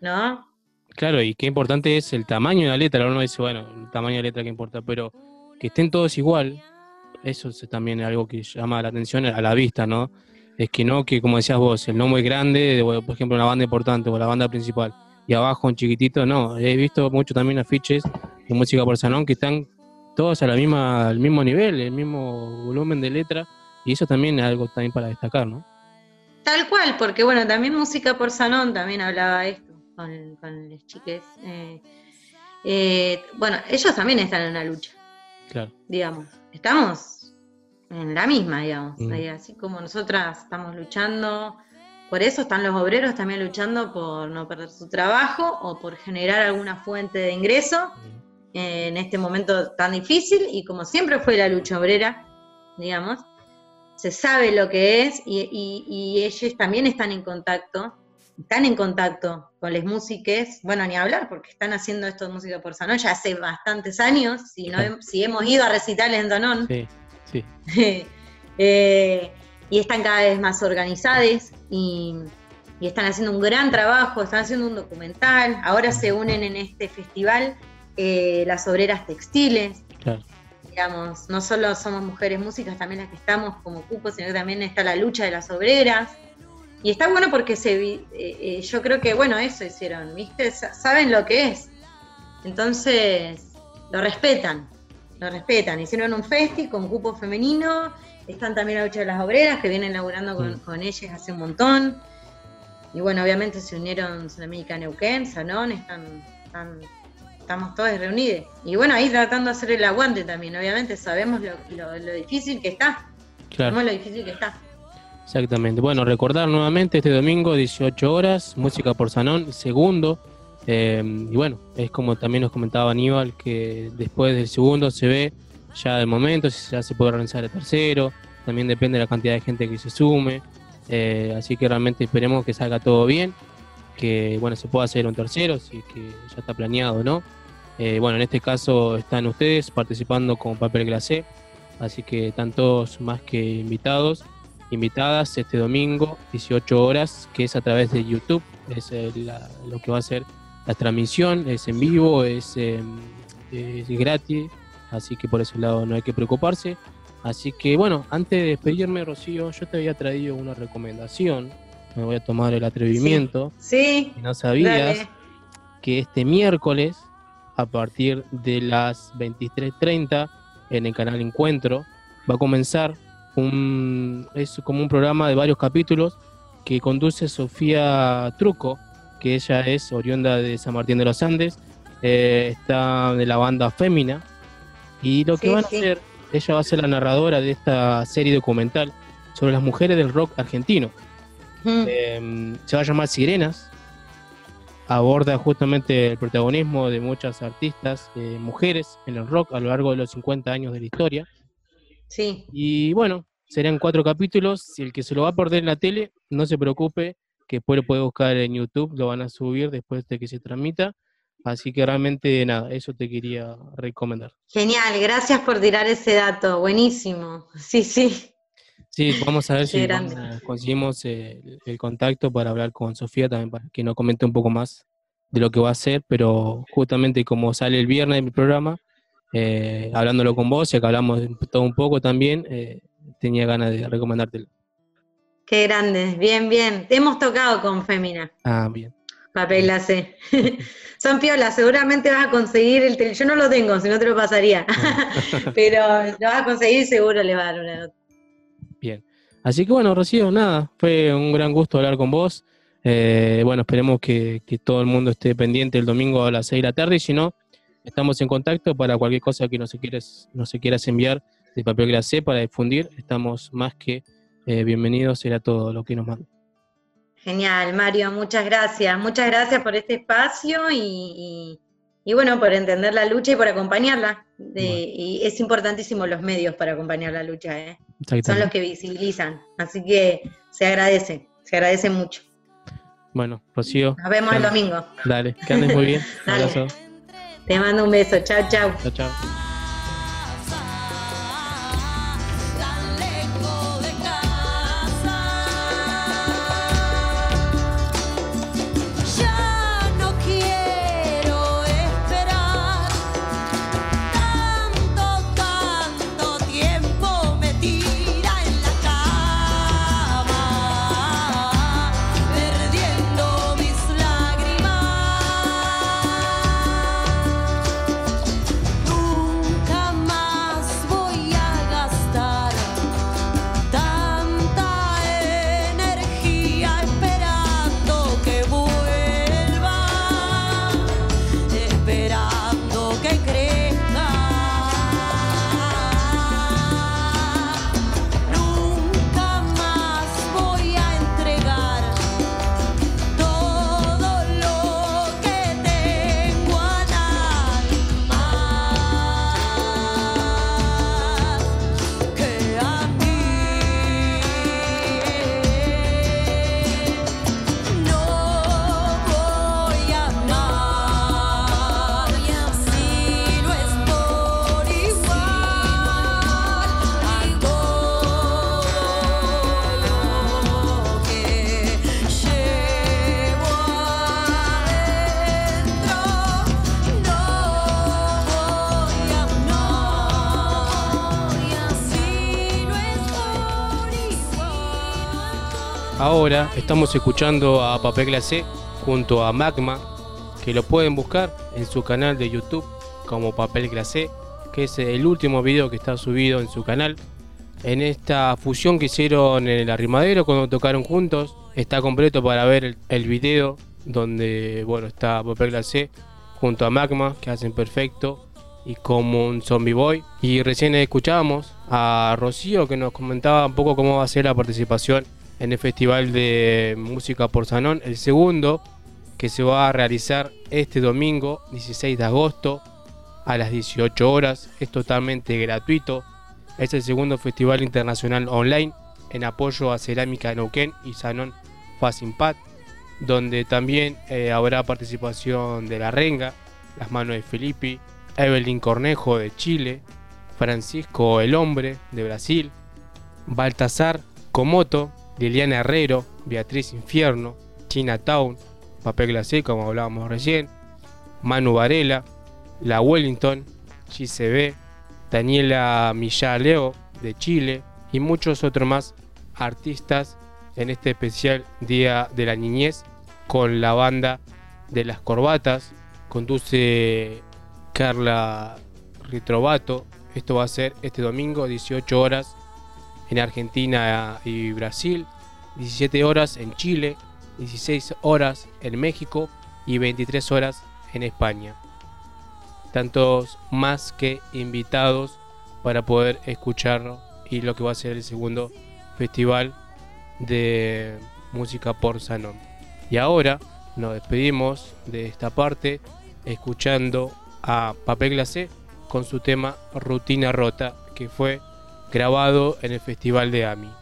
S17: ¿no?
S8: Claro, y qué importante es el tamaño de la letra. Uno dice, bueno, el tamaño de la letra que importa, pero que estén todos igual, eso es también algo que llama la atención a la vista, ¿no? Es que no que, como decías vos, el nombre grande, de, bueno, por ejemplo, una banda importante o la banda principal, y abajo un chiquitito, no. He visto mucho también afiches de música por salón que están todos a la misma, al mismo nivel, el mismo volumen de letra, y eso también es algo también para destacar, ¿no?
S17: Tal cual, porque bueno, también Música por Sanón también hablaba esto con, con los chiques. eh, eh, bueno, ellos también están en una lucha,
S8: Claro.
S17: digamos. Estamos en la misma, digamos.
S8: Mm.
S17: ahí, Así como nosotras estamos luchando, por eso están los obreros también luchando por no perder su trabajo o por generar alguna fuente de ingreso en este momento tan difícil. Y como siempre fue la lucha obrera, digamos se sabe lo que es y, y- y ellos también están en contacto, están en contacto con las músicas, bueno, ni hablar, porque están haciendo esto de música por Sanón ya hace bastantes años, si, no, si hemos ido a recitales en Danón,
S8: Sí, sí.
S17: eh, y están cada vez más organizadas y, y están haciendo un gran trabajo, están haciendo un documental, ahora se unen en este festival eh, las obreras textiles,
S8: Claro.
S17: digamos, no solo somos mujeres músicas también las que estamos como cupos, sino que también está la lucha de las obreras. Y está bueno porque se eh, eh, yo creo que, bueno, eso hicieron, ¿viste? Sa- Saben lo que es. Entonces, lo respetan, lo respetan. Hicieron un festi con cupo femenino, están también la lucha de las obreras que vienen laburando con, con ellas hace un montón. Y bueno, obviamente se unieron Sudamérica Neuquén, Sanón, están, están- estamos todos reunidos. Y bueno, ahí tratando de hacer el aguante también, obviamente sabemos lo, lo- lo difícil que está.
S8: Claro.
S17: Vemos lo difícil que está.
S8: Exactamente. Bueno, recordar nuevamente este domingo, 18 horas, música por Sanón, segundo. Eh, y bueno, es como también nos comentaba Aníbal, que después del segundo se ve ya el momento, si ya se puede organizar el tercero. También depende de la cantidad de gente que se sume. Eh, así que realmente esperemos que salga todo bien. Que bueno, se pueda hacer un tercero, si que ya está planeado, ¿no? Eh, bueno, en este caso están ustedes participando con papel glacé. Así que están todos más que invitados invitadas este domingo, 18 horas, que es a través de YouTube, es eh, la- lo que va a ser la transmisión, es en vivo, es, eh, es gratis, así que por ese lado no hay que preocuparse. Así que bueno, antes de despedirme, Rocío, yo te había traído una recomendación, me voy a tomar el atrevimiento.
S17: Sí.
S8: Si no sabías
S17: dale.
S8: que este miércoles, a partir de las 23.30, en el canal Encuentro, va a comenzar un, es como un programa de varios capítulos que conduce Sofía Truco, que ella es oriunda de San Martín de los Andes, eh, está de la banda Fémina, y lo que
S17: Sí,
S8: van a
S17: sí.
S8: hacer, ella va a ser la narradora de esta serie documental sobre las mujeres del rock argentino.
S17: Mm.
S8: Eh, se va a llamar Sirenas. Aborda justamente el protagonismo de muchas artistas, eh, mujeres en el rock a lo largo de los 50 años de la historia.
S17: Sí.
S8: Y bueno, serán cuatro capítulos. Si el que se lo va a perder en la tele, no se preocupe, que después lo puede buscar en YouTube, lo van a subir después de que se transmita. Así que realmente nada, eso te quería recomendar.
S17: Genial, gracias por tirar ese dato. Buenísimo. Sí, sí.
S8: Sí, vamos a ver
S17: Qué
S8: si vamos conseguimos eh, el, el contacto para hablar con Sofía también, para que nos comente un poco más de lo que va a hacer, pero justamente como sale el viernes mi programa, eh, hablándolo con vos, ya que hablamos todo un poco también, eh, tenía ganas de recomendártelo.
S17: Qué grande. Bien, bien. Te hemos tocado con Femina.
S8: Ah, bien.
S17: Papel glacé. Son piolas, seguramente vas a conseguir el tel- Yo no lo tengo, si no te lo pasaría. Pero lo vas a conseguir seguro le va a dar una nota.
S8: Bien. Así que bueno, Rocío, nada, fue un gran gusto hablar con vos. Eh, bueno, esperemos que, que todo el mundo esté pendiente el domingo a las 6 de la tarde y si no, estamos en contacto para cualquier cosa que nos quieras, nos quieras enviar de papel glacé para difundir. Estamos más que eh, bienvenidos a todo lo que nos manda.
S17: Genial, Mario, muchas gracias. Muchas gracias por este espacio y, y- y bueno, por entender la lucha y por acompañarla. De- Y es importantísimo los medios para acompañar la lucha, ¿eh? Son los que visibilizan. Así que se agradece, se agradece mucho.
S8: Bueno, Rocío.
S17: Nos vemos el domingo.
S8: Dale, que andes muy bien. Un abrazo.
S17: Te mando un beso. Chao, chao.
S8: Chao, chao. Estamos escuchando a Papel Glacé junto a Magma, que lo pueden buscar en su canal de YouTube como Papel Glacé, que es el último video que está subido en su canal. En esta fusión que hicieron en el arrimadero cuando tocaron juntos, está completo para ver el, video donde bueno está Papel Glacé junto a Magma, que hacen perfecto. y como un zombie boy. Y recién escuchábamos a Rocío que nos comentaba un poco cómo va a ser la participación en el Festival de Música por Sanón, el segundo que se va a realizar este domingo 16 de agosto a las 18 horas. Es totalmente gratuito. Es el segundo festival internacional online en apoyo a Cerámica Neuquén y Sanón Facing Pad, donde también eh, habrá participación de La Renga, Las Manos de Filippi, Evelyn Cornejo de Chile, Francisco El Hombre de Brasil, Baltasar Comoto, Liliana Herrero, Beatriz Infierno, Chinatown, Papel Glacé, como hablábamos recién, Manu Varela, La Wellington, GCB, Daniela Millá Leo de Chile y muchos otros más artistas en este especial Día de la Niñez con la banda de las Corbatas. Conduce Carla Ritrovato. Esto va a ser este domingo, 18 horas en Argentina y Brasil, 17 horas en Chile, 16 horas en México y 23 horas en España. Tantos más que invitados para poder escucharlo y lo que va a ser el segundo festival de música por Sanón. Y ahora nos despedimos de esta parte escuchando a Papel Glacé con su tema Rutina Rota, que fue grabado en el Festival de AMI.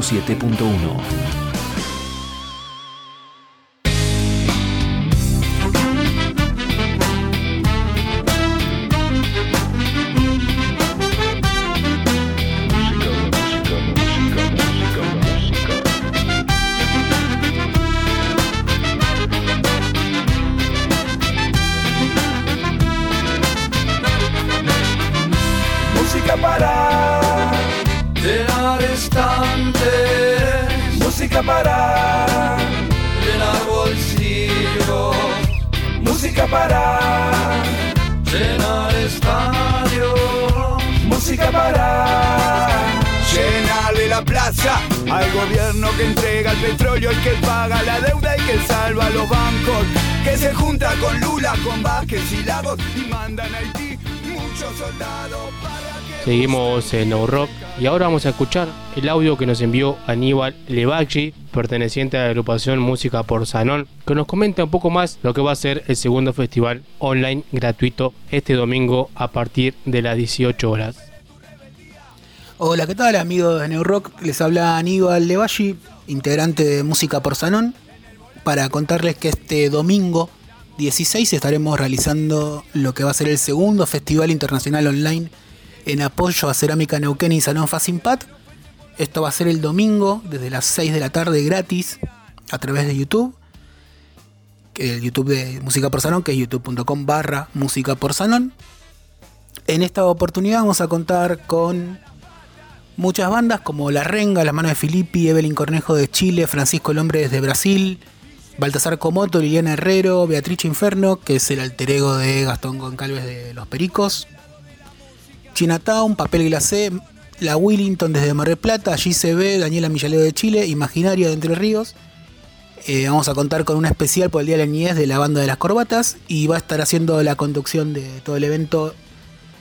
S11: 107.1.
S8: Seguimos en No Rock y ahora vamos a escuchar el audio que nos envió Aníbal Levaggi, perteneciente a la agrupación Música por Sanón, que nos comenta un poco más lo que va a ser el segundo festival online gratuito este domingo a partir de las 18 horas.
S18: Hola, ¿qué tal amigos de New Rock? Les habla Aníbal Levaggi, integrante de Música por Sanón, para contarles que este domingo 16 estaremos realizando lo que va a ser el segundo Festival Internacional Online en apoyo a Cerámica Neuquén y Salón Facimpat. Esto va a ser el domingo desde las 6 de la tarde gratis a través de YouTube. El YouTube de Música por Salón, que es youtube.com barra Música por Salón. En esta oportunidad vamos a contar con muchas bandas como La Renga, Las Manos de Filippi, Evelyn Cornejo de Chile, Francisco el Hombre desde Brasil, Baltasar Comoto, Liliana Herrero, Beatrice Inferno, que es el alter ego de Gastón Goncalves de Los Pericos, Chinatown, Papel Glacé, La Willington desde Mar del Plata, allí se Daniela Millaleo de Chile, Imaginaria de Entre Ríos. Eh, vamos a contar con un especial por el Día de la Niñez de la banda de las corbatas y va a estar haciendo la conducción de todo el evento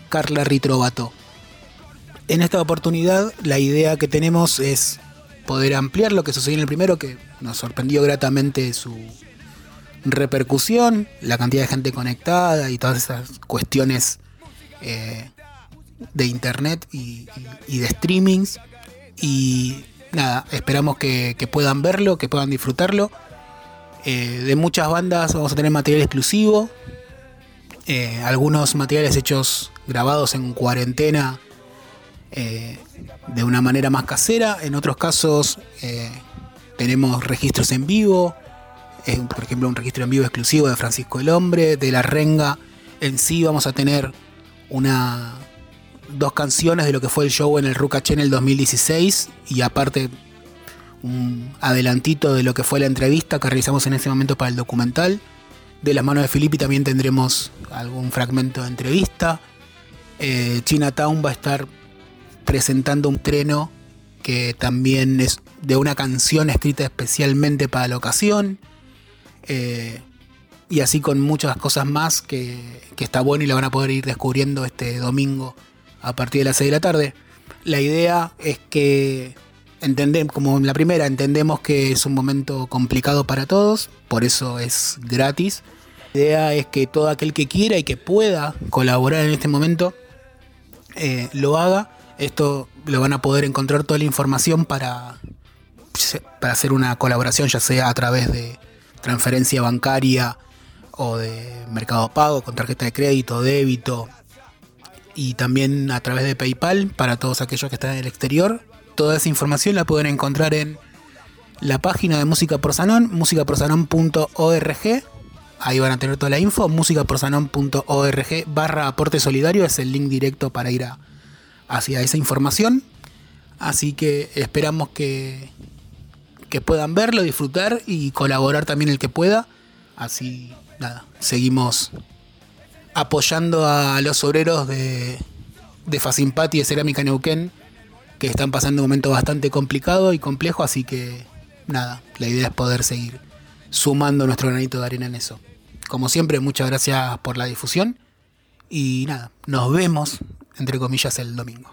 S18: Carla Ritrovato. En esta oportunidad la idea que tenemos es poder ampliar lo que sucedió en el primero, que nos sorprendió gratamente su repercusión, la cantidad de gente conectada y todas esas cuestiones eh, de internet y, de streamings. Y nada, esperamos que, puedan verlo, que puedan disfrutarlo. Eh, de muchas bandas vamos a tener material exclusivo. Eh, algunos materiales hechos grabados en cuarentena eh, de una manera más casera. En otros casos tenemos registros en vivo. Por ejemplo, un registro en vivo exclusivo de Francisco el Hombre, de La Renga. En sí vamos a tener una dos canciones de lo que fue el show en el Rucaché en el 2016 y aparte un adelantito de lo que fue la entrevista que realizamos en ese momento para el documental. De las manos de Filippi también tendremos algún fragmento de entrevista. Eh, Chinatown va a estar presentando un treno que también es de una canción escrita especialmente para la ocasión. Eh, y así con muchas cosas más que, que, está bueno y la van a poder ir descubriendo este domingo a partir de las 6 de la tarde. La idea es que entendemos, como en la primera, entendemos que es un momento complicado para todos, por eso es gratis. La idea es que todo aquel que quiera y que pueda colaborar en este momento eh, lo haga. Esto lo van a poder encontrar toda la información para, para hacer una colaboración, ya sea a través de transferencia bancaria o de mercado pago con tarjeta de crédito, débito y también a través de PayPal para todos aquellos que están en el exterior. Toda esa información la pueden encontrar en la página de Música por Sanón. Ahí van a tener toda la info, musicaporsanón.org barra aporte solidario es el link directo para ir a, hacia esa información. Así que esperamos que, que puedan verlo, disfrutar y colaborar también el que pueda. Así, nada, seguimos apoyando a los obreros de, de Facimpati y de Cerámica Neuquén que están pasando un momento bastante complicado y complejo, así que nada, la idea es poder seguir sumando nuestro granito de arena en eso. Como siempre, muchas gracias por la difusión y nada, nos vemos, entre comillas, el domingo.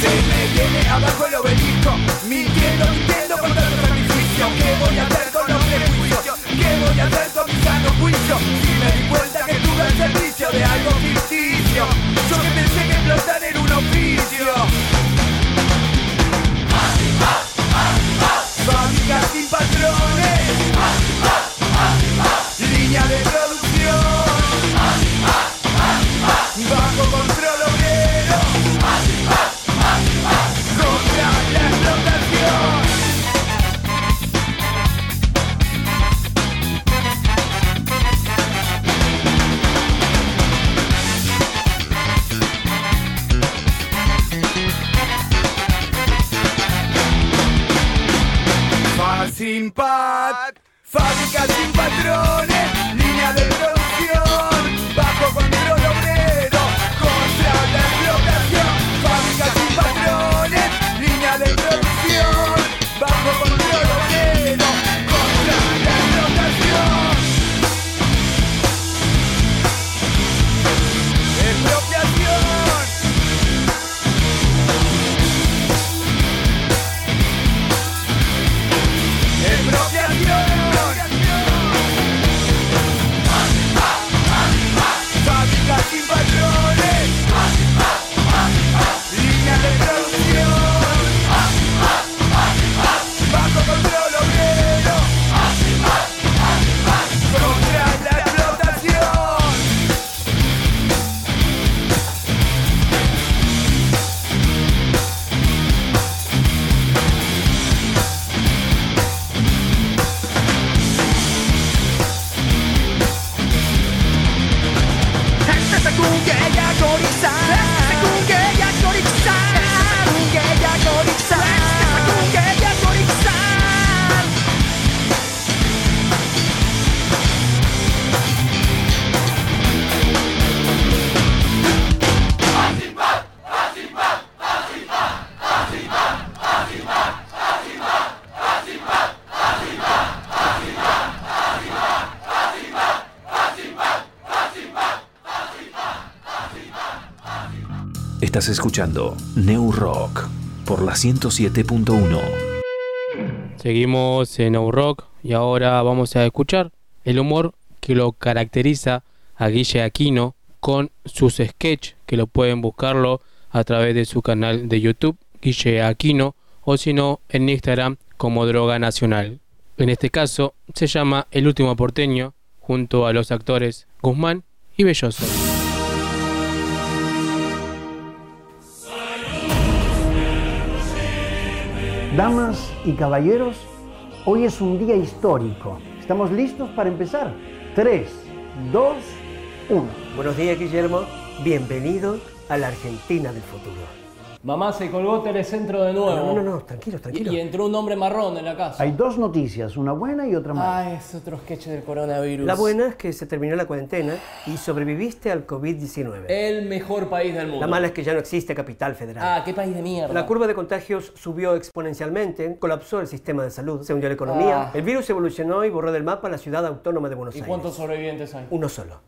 S19: Tiene abajo el obelisco Mintiendo, mintiendo con tanto sacrificio ¿Qué voy a hacer con los prejuicios? ¿Qué voy a hacer con mi sano juicio? Si me di cuenta que estuve al servicio de algo ficticio Yo que pensé que explotar era un oficio Fábrica sin patrones Línea de sin fábrica sin patrones, línea de producción, bajo control
S11: escuchando New Rock por la 107.1.
S8: Seguimos en No Rock y ahora vamos a escuchar el humor que lo caracteriza a Guille Aquino con sus sketch que lo pueden buscarlo a través de su canal de YouTube Guille Aquino o si no en Instagram como Droga Nacional. En este caso se llama El último porteño junto a los actores Guzmán y Belloso.
S20: Damas y caballeros, hoy es un día histórico. ¿Estamos listos para empezar? 3, 2, 1.
S21: Buenos días, Guillermo. Bienvenido a la Argentina del futuro.
S22: Mamá se colgó Telecentro de nuevo.
S20: No, no, no, tranquilo, tranquilo.
S22: Y, y entró un hombre marrón en la casa.
S20: Hay dos noticias, una buena y otra mala.
S22: Ah, es otro sketch del coronavirus.
S21: La buena es que se terminó la cuarentena y sobreviviste al COVID-19.
S22: El mejor país del mundo.
S21: La mala es que ya no existe capital federal.
S22: Ah, qué país de mierda.
S21: La curva de contagios subió exponencialmente, colapsó el sistema de salud, se hundió la economía.
S22: Ah.
S21: El virus evolucionó y borró del mapa la ciudad autónoma de Buenos
S22: ¿Y
S21: Aires.
S22: cuántos sobrevivientes hay?
S21: Uno solo.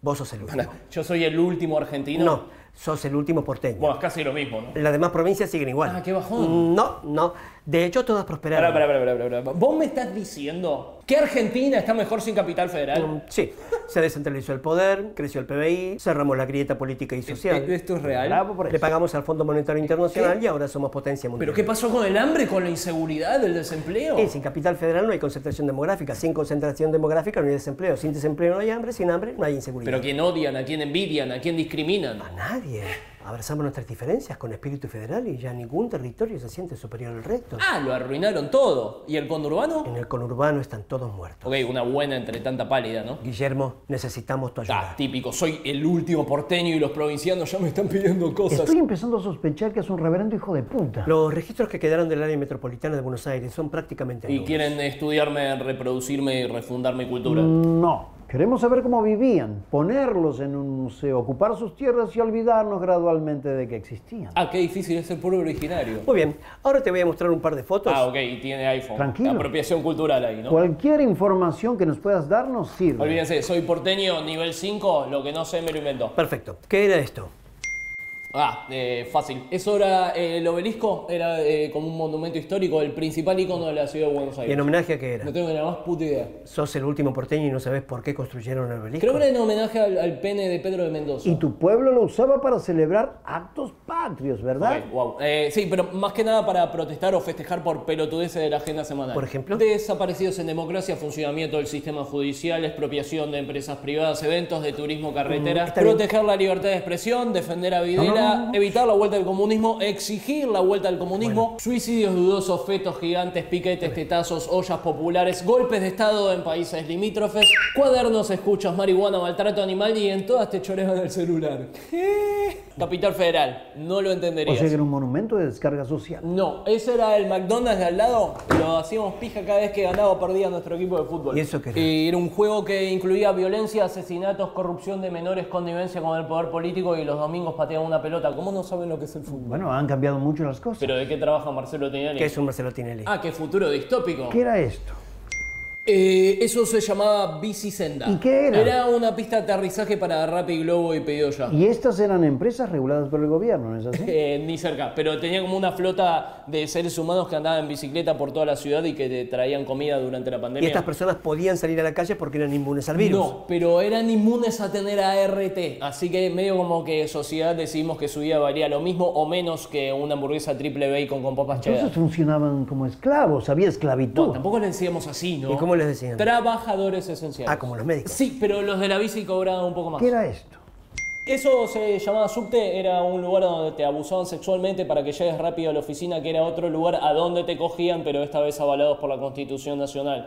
S21: Vos sos el último.
S22: Yo soy el último argentino.
S21: No, sos el último porteño.
S22: Bueno, es casi lo mismo, ¿no?
S21: Las demás provincias siguen igual.
S22: Ah, qué bajón.
S21: No, no. De hecho, todas prosperaron.
S22: Pará, pará, pará, pará, pará. ¿Vos me estás diciendo que Argentina está mejor sin capital federal?
S21: Mm, Sí, se descentralizó el poder, creció el PBI, cerramos la grieta política y social.
S22: ¿E- ¿Esto es real?
S21: Le pagamos al Fondo Monetario Internacional y ahora somos potencia mundial.
S22: ¿Pero qué pasó con el hambre, con la inseguridad, el desempleo?
S21: Sin capital federal no hay concentración demográfica, sin concentración demográfica no hay desempleo, sin desempleo no hay hambre, sin hambre no hay inseguridad.
S22: ¿Pero quién odian, a quién envidian, a quién discriminan?
S21: A nadie. Abrazamos nuestras diferencias con espíritu federal y ya ningún territorio se siente superior al resto.
S22: Ah, lo arruinaron todo. ¿Y el conurbano?
S21: En el conurbano están todos muertos.
S22: Ok, una buena entre tanta pálida, ¿no?
S21: Guillermo, necesitamos tu ayuda.
S22: Ah, típico, soy el último porteño y los provincianos ya me están pidiendo cosas.
S20: Estoy empezando a sospechar que es un reverendo hijo de puta.
S21: Los registros que quedaron del área metropolitana de Buenos Aires son prácticamente
S22: Y quieren estudiarme, reproducirme y refundar mi cultura.
S20: No. Queremos saber cómo vivían, ponerlos en un museo, ocupar sus tierras y olvidarnos gradualmente de que existían.
S22: Ah, qué difícil es el pueblo originario.
S21: Muy bien, ahora te voy a mostrar un par de fotos.
S22: Ah, ok, y tiene iPhone.
S20: Tranquilo.
S22: Apropiación cultural ahí, ¿no?
S20: Cualquier información que nos puedas dar nos sirve.
S22: Olvídense, soy porteño nivel 5, lo que no sé me lo invento.
S21: Perfecto. ¿Qué era esto?
S22: Ah, eh, fácil. Eso era eh, el obelisco, era eh, como un monumento histórico, el principal icono de la ciudad de Buenos
S21: ¿Y
S22: Aires.
S21: en homenaje a qué era?
S22: No tengo la más puta idea.
S21: ¿Sos el último porteño y no sabes por qué construyeron el obelisco?
S22: Creo que era en homenaje al, al pene de Pedro de Mendoza.
S20: Y tu pueblo lo usaba para celebrar actos patrios, ¿verdad?
S22: Ok, wow. Eh, sí, pero más que nada para protestar o festejar por pelotudeces de la agenda semanal.
S21: Por ejemplo.
S22: Desaparecidos en democracia, funcionamiento del sistema judicial, expropiación de empresas privadas, eventos de turismo carretera,
S21: Mm,
S22: proteger la libertad de expresión, defender a Videla,
S20: No, no, no.
S22: evitar la vuelta al comunismo, exigir la vuelta al comunismo, suicidios dudosos, fetos gigantes, piquetes, tetazos, ollas populares, golpes de estado en países limítrofes, cuadernos, escuchas, marihuana, maltrato animal y en todas te chorean el celular. Capital Federal, no lo
S20: O
S22: entenderías.
S20: sea que era un monumento de descarga social.
S22: No, ese era el McDonald's de al lado. Lo hacíamos pija cada vez que ganaba o perdía nuestro equipo de fútbol.
S21: ¿Y eso qué era?
S22: Eh, era un juego que incluía violencia, asesinatos, corrupción de menores, connivencia con el poder político y los domingos pateaban una pelota. ¿Cómo no saben lo que es el fútbol?
S20: Bueno, han cambiado mucho las cosas.
S22: ¿Pero de qué trabaja Marcelo Tinelli?
S21: ¿Qué es un Marcelo Tinelli?
S22: Ah, qué futuro distópico.
S20: ¿Qué era esto?
S22: Eh, eso se llamaba Bicisenda.
S20: ¿Y qué era?
S22: Era una pista de aterrizaje para Rappi, Globo y Pedido Ya.
S20: Y estas eran empresas reguladas por el gobierno, ¿no es así?
S22: Eh, ni cerca, pero tenía como una flota de seres humanos que andaban en bicicleta por toda la ciudad y que te traían comida durante la
S21: Y
S22: pandemia.
S21: estas personas podían salir a la calle porque eran inmunes al virus.
S22: No, pero eran inmunes a tener ART, así que medio como que sociedad decidimos que su vida valía lo mismo o menos que una hamburguesa triple bacon con papas cheddar.
S20: Entonces funcionaban como esclavos, había esclavitud.
S22: No, tampoco les decíamos así, ¿no?
S21: ¿Y cómo les decían?
S22: Trabajadores esenciales.
S21: Ah, como los médicos.
S22: Sí, pero los de la bici cobraban un poco más.
S20: ¿Qué era esto?
S22: Eso se llamaba subte, era un lugar donde te abusaban sexualmente para que llegues rápido a la oficina, que era otro lugar a donde te cogían, pero esta vez avalados por la Constitución Nacional.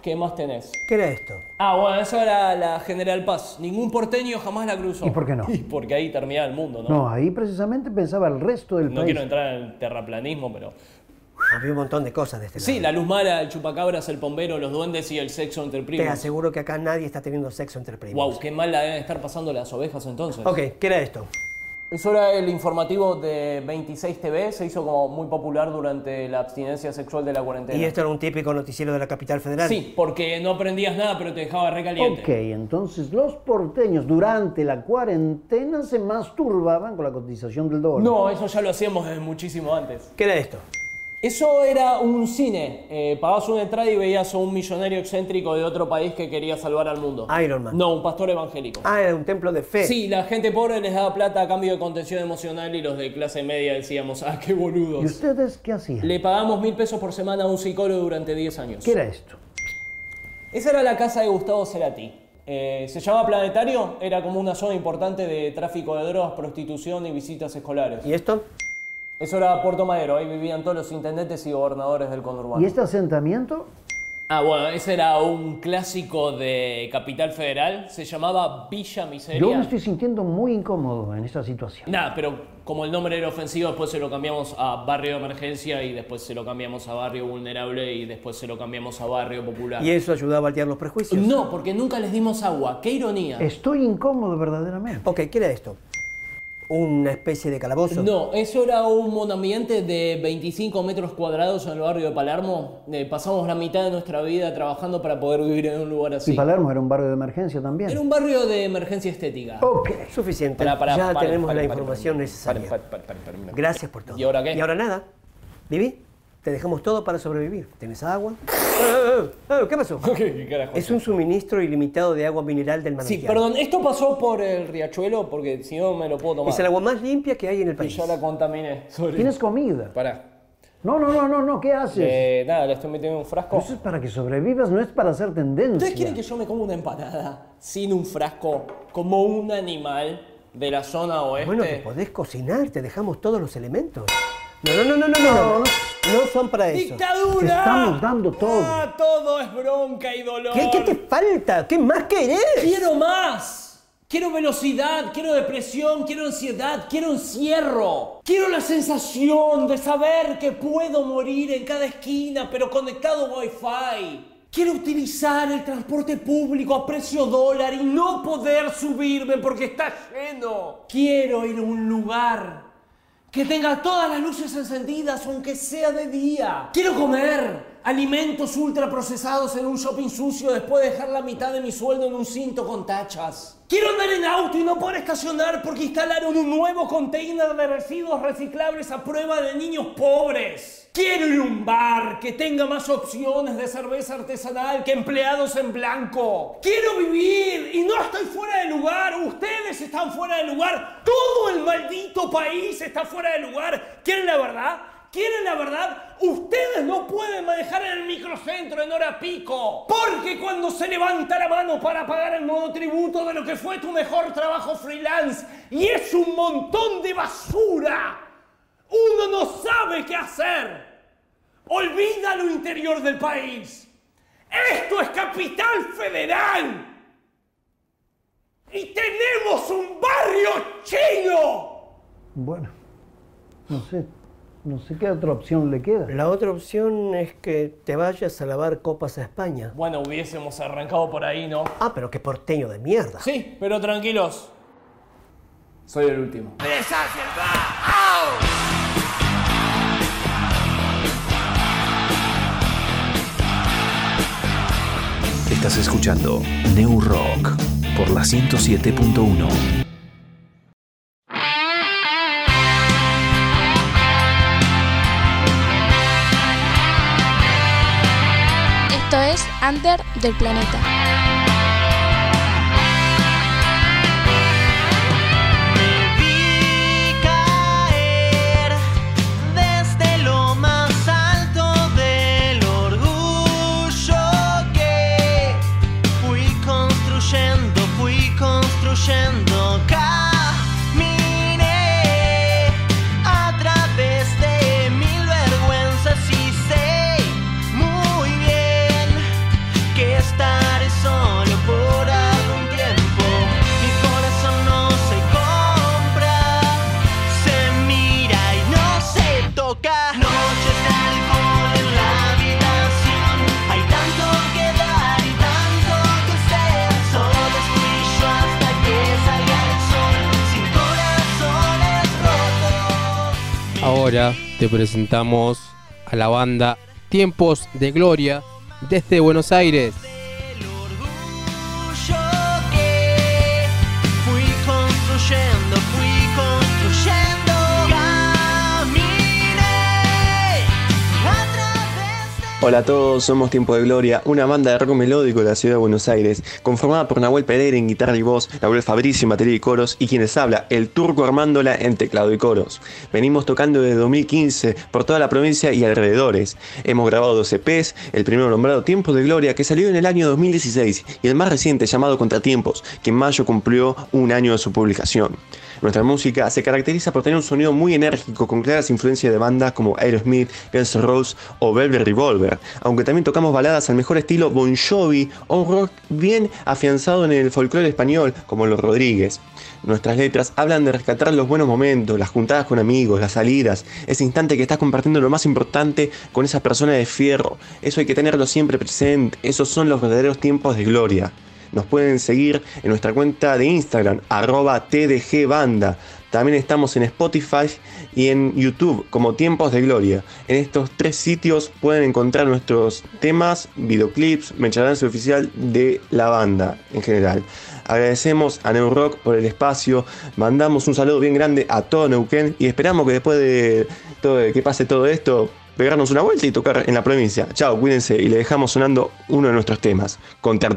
S22: ¿Qué más tenés?
S21: ¿Qué era esto?
S22: Ah, bueno, eso era la General Paz. Ningún porteño jamás la cruzó.
S20: ¿Y por qué no?
S22: Y porque ahí terminaba el mundo, ¿no?
S20: No, ahí precisamente pensaba el resto del
S22: No
S20: país.
S22: quiero entrar en el terraplanismo, pero...
S21: Había un montón de cosas de este lado.
S22: Sí, la luz mala, el chupacabras, el pombero, los duendes y el sexo entre
S21: Te
S22: primos.
S21: aseguro que acá nadie está teniendo sexo entre primos.
S22: Wow, qué mal la deben estar pasando las ovejas entonces.
S21: Ok, ¿qué era esto?
S22: Eso era el informativo de 26 TV, se hizo como muy popular durante la abstinencia sexual de la cuarentena.
S21: ¿Y esto era un típico noticiero de la capital federal?
S22: Sí, porque no aprendías nada, pero te dejaba recaliente.
S20: Ok, entonces los porteños durante la cuarentena se masturbaban con la cotización del dólar.
S22: No, eso ya lo hacíamos desde muchísimo antes.
S21: ¿Qué era esto?
S22: Eso era un cine. Eh, pagabas una entrada y veías a un millonario excéntrico de otro país que quería salvar al mundo.
S21: Iron Man.
S22: No, un pastor evangélico.
S21: Ah, era un templo de fe.
S22: Sí, la gente pobre les daba plata a cambio de contención emocional y los de clase media decíamos, ah, qué boludos.
S20: ¿Y ustedes qué hacían?
S22: Le pagamos mil pesos por semana a un psicólogo durante 10 años.
S20: ¿Qué era esto?
S22: Esa era la casa de Gustavo Cerati. Eh, se llama Planetario, era como una zona importante de tráfico de drogas, prostitución y visitas escolares.
S21: ¿Y esto?
S22: Eso era Puerto Madero, ahí vivían todos los intendentes y gobernadores del conurbano.
S20: ¿Y este asentamiento?
S22: Ah, bueno, ese era un clásico de Capital Federal, se llamaba Villa Miseria.
S20: Yo me estoy sintiendo muy incómodo en esta situación.
S22: Nada, pero como el nombre era ofensivo, después se lo cambiamos a barrio de emergencia y después se lo cambiamos a barrio vulnerable y después se lo cambiamos a barrio popular.
S21: ¿Y eso ayudaba a baltear los prejuicios?
S22: No, porque nunca les dimos agua. ¡Qué ironía!
S20: Estoy incómodo verdaderamente.
S21: Ok, ¿qué era esto? ¿Una especie de calabozo?
S22: No, eso era un monoambiente de 25 metros cuadrados en el barrio de Palermo. Eh, pasamos la mitad de nuestra vida trabajando para poder vivir en un lugar así.
S20: Y Palermo era un barrio de emergencia también.
S22: Era un barrio de emergencia estética.
S20: Ok.
S21: Suficiente.
S22: Pará, pará,
S21: ya tenemos la información necesaria. Gracias por todo.
S22: ¿Y ahora qué?
S21: Y ahora nada. Vivi, te dejamos todo para sobrevivir. ¿Tienes agua? Eh, eh, eh, ¿Qué pasó?
S22: ¿Qué carajo
S21: Es un suministro ilimitado de agua mineral del
S22: Sí,
S21: manantial.
S22: perdón, esto pasó por el riachuelo porque si no me lo puedo tomar.
S21: Es el agua más limpia que hay en el
S22: Y
S21: país.
S22: ya la contaminé. Sorry.
S20: ¿Tienes comida?
S22: Pará.
S20: No, no, no, no, no, ¿qué haces?
S22: Eh, nada, le estoy metiendo en un frasco.
S20: Eso es para que sobrevivas, no es para hacer tendencia.
S22: ¿Ustedes quieren que yo me coma una empanada sin un frasco como un animal de la zona oeste?
S21: Bueno, te podés cocinar, te dejamos todos los elementos. No, no, no, no, no, no. No, no son para eso.
S22: ¡Dictadura!
S20: Te estamos dando todo.
S22: Ah, todo es bronca y dolor.
S21: ¿Qué, qué te falta? ¿Qué más querés?
S22: ¡Quiero más! Quiero velocidad, quiero depresión, quiero ansiedad, quiero encierro. Quiero la sensación de saber que puedo morir en cada esquina, pero conectado a Wi-Fi. Quiero utilizar el transporte público a precio dólar y no poder subirme porque está lleno. Quiero ir a un lugar que tenga todas las luces encendidas, aunque sea de día. Quiero comer alimentos ultraprocesados en un shopping sucio después de dejar la mitad de mi sueldo en un cinto con tachas. Quiero andar en auto y no poder estacionar porque instalaron un nuevo container de residuos reciclables a prueba de niños pobres. Quiero ir a un bar que tenga más opciones de cerveza artesanal que empleados en blanco. Quiero vivir y no estoy fuera de lugar. Ustedes están fuera de lugar. Todo el maldito país está fuera de lugar. ¿Quieren la verdad? ¿Quieren la verdad? Ustedes no pueden manejar en el microcentro en hora pico. Porque cuando se levanta la mano para pagar el modo tributo de lo que fue tu mejor trabajo freelance y es un montón de basura, uno no sabe qué hacer. Olvida lo interior del país. Esto es capital federal. Y tenemos un barrio chino.
S20: Bueno, no sé, no sé qué otra opción le queda.
S21: La otra opción es que te vayas a lavar copas a España.
S22: Bueno, hubiésemos arrancado por ahí, ¿no?
S21: Ah, pero qué porteño de mierda.
S22: Sí, pero tranquilos. Soy el último.
S11: Estás escuchando New Rock por la 107.1.
S14: Del Planeta.
S8: Te presentamos a la banda Tiempos de Gloria desde Buenos Aires.
S23: Hola a todos, somos Tiempo de Gloria, una banda de rock melódico de la ciudad de Buenos Aires, conformada por Nahuel Pereira en guitarra y voz, Nahuel Fabricio en batería y coros, y quienes habla, el turco Armándola en teclado y coros. Venimos tocando desde 2015 por toda la provincia y alrededores. Hemos grabado dos EPs, el primero nombrado Tiempos de Gloria, que salió en el año 2016, y el más reciente llamado Contratiempos, que en mayo cumplió un año de su publicación. Nuestra música se caracteriza por tener un sonido muy enérgico con claras influencias de bandas como Aerosmith, Guns N' Roses o Velvet Revolver, aunque también tocamos baladas al mejor estilo Bon Jovi o un rock bien afianzado en el folclore español como Los Rodríguez. Nuestras letras hablan de rescatar los buenos momentos, las juntadas con amigos, las salidas, ese instante que estás compartiendo lo más importante con esa persona de fierro. Eso hay que tenerlo siempre presente, esos son los verdaderos tiempos de gloria. Nos pueden seguir en nuestra cuenta de Instagram, arroba tdgbanda. También estamos en Spotify y en YouTube como Tiempos de Gloria. En estos tres sitios pueden encontrar nuestros temas, videoclips, merchandise oficial de la banda en general. Agradecemos a New Rock por el espacio, mandamos un saludo bien grande a todo Neuquén y esperamos que después de que pase todo esto, pegarnos una vuelta y tocar en la provincia. Chao, cuídense y le dejamos sonando uno de nuestros temas, Contar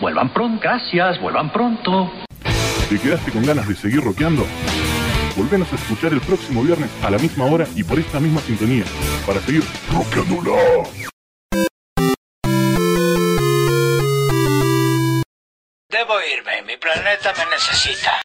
S24: vuelvan pronto, gracias, vuelvan pronto.
S3: ¿Te quedaste con ganas de seguir rockeando? Volvenos a escuchar el próximo viernes a la misma hora y por esta misma sintonía para seguir rockeándola.
S25: Debo irme, mi planeta me necesita.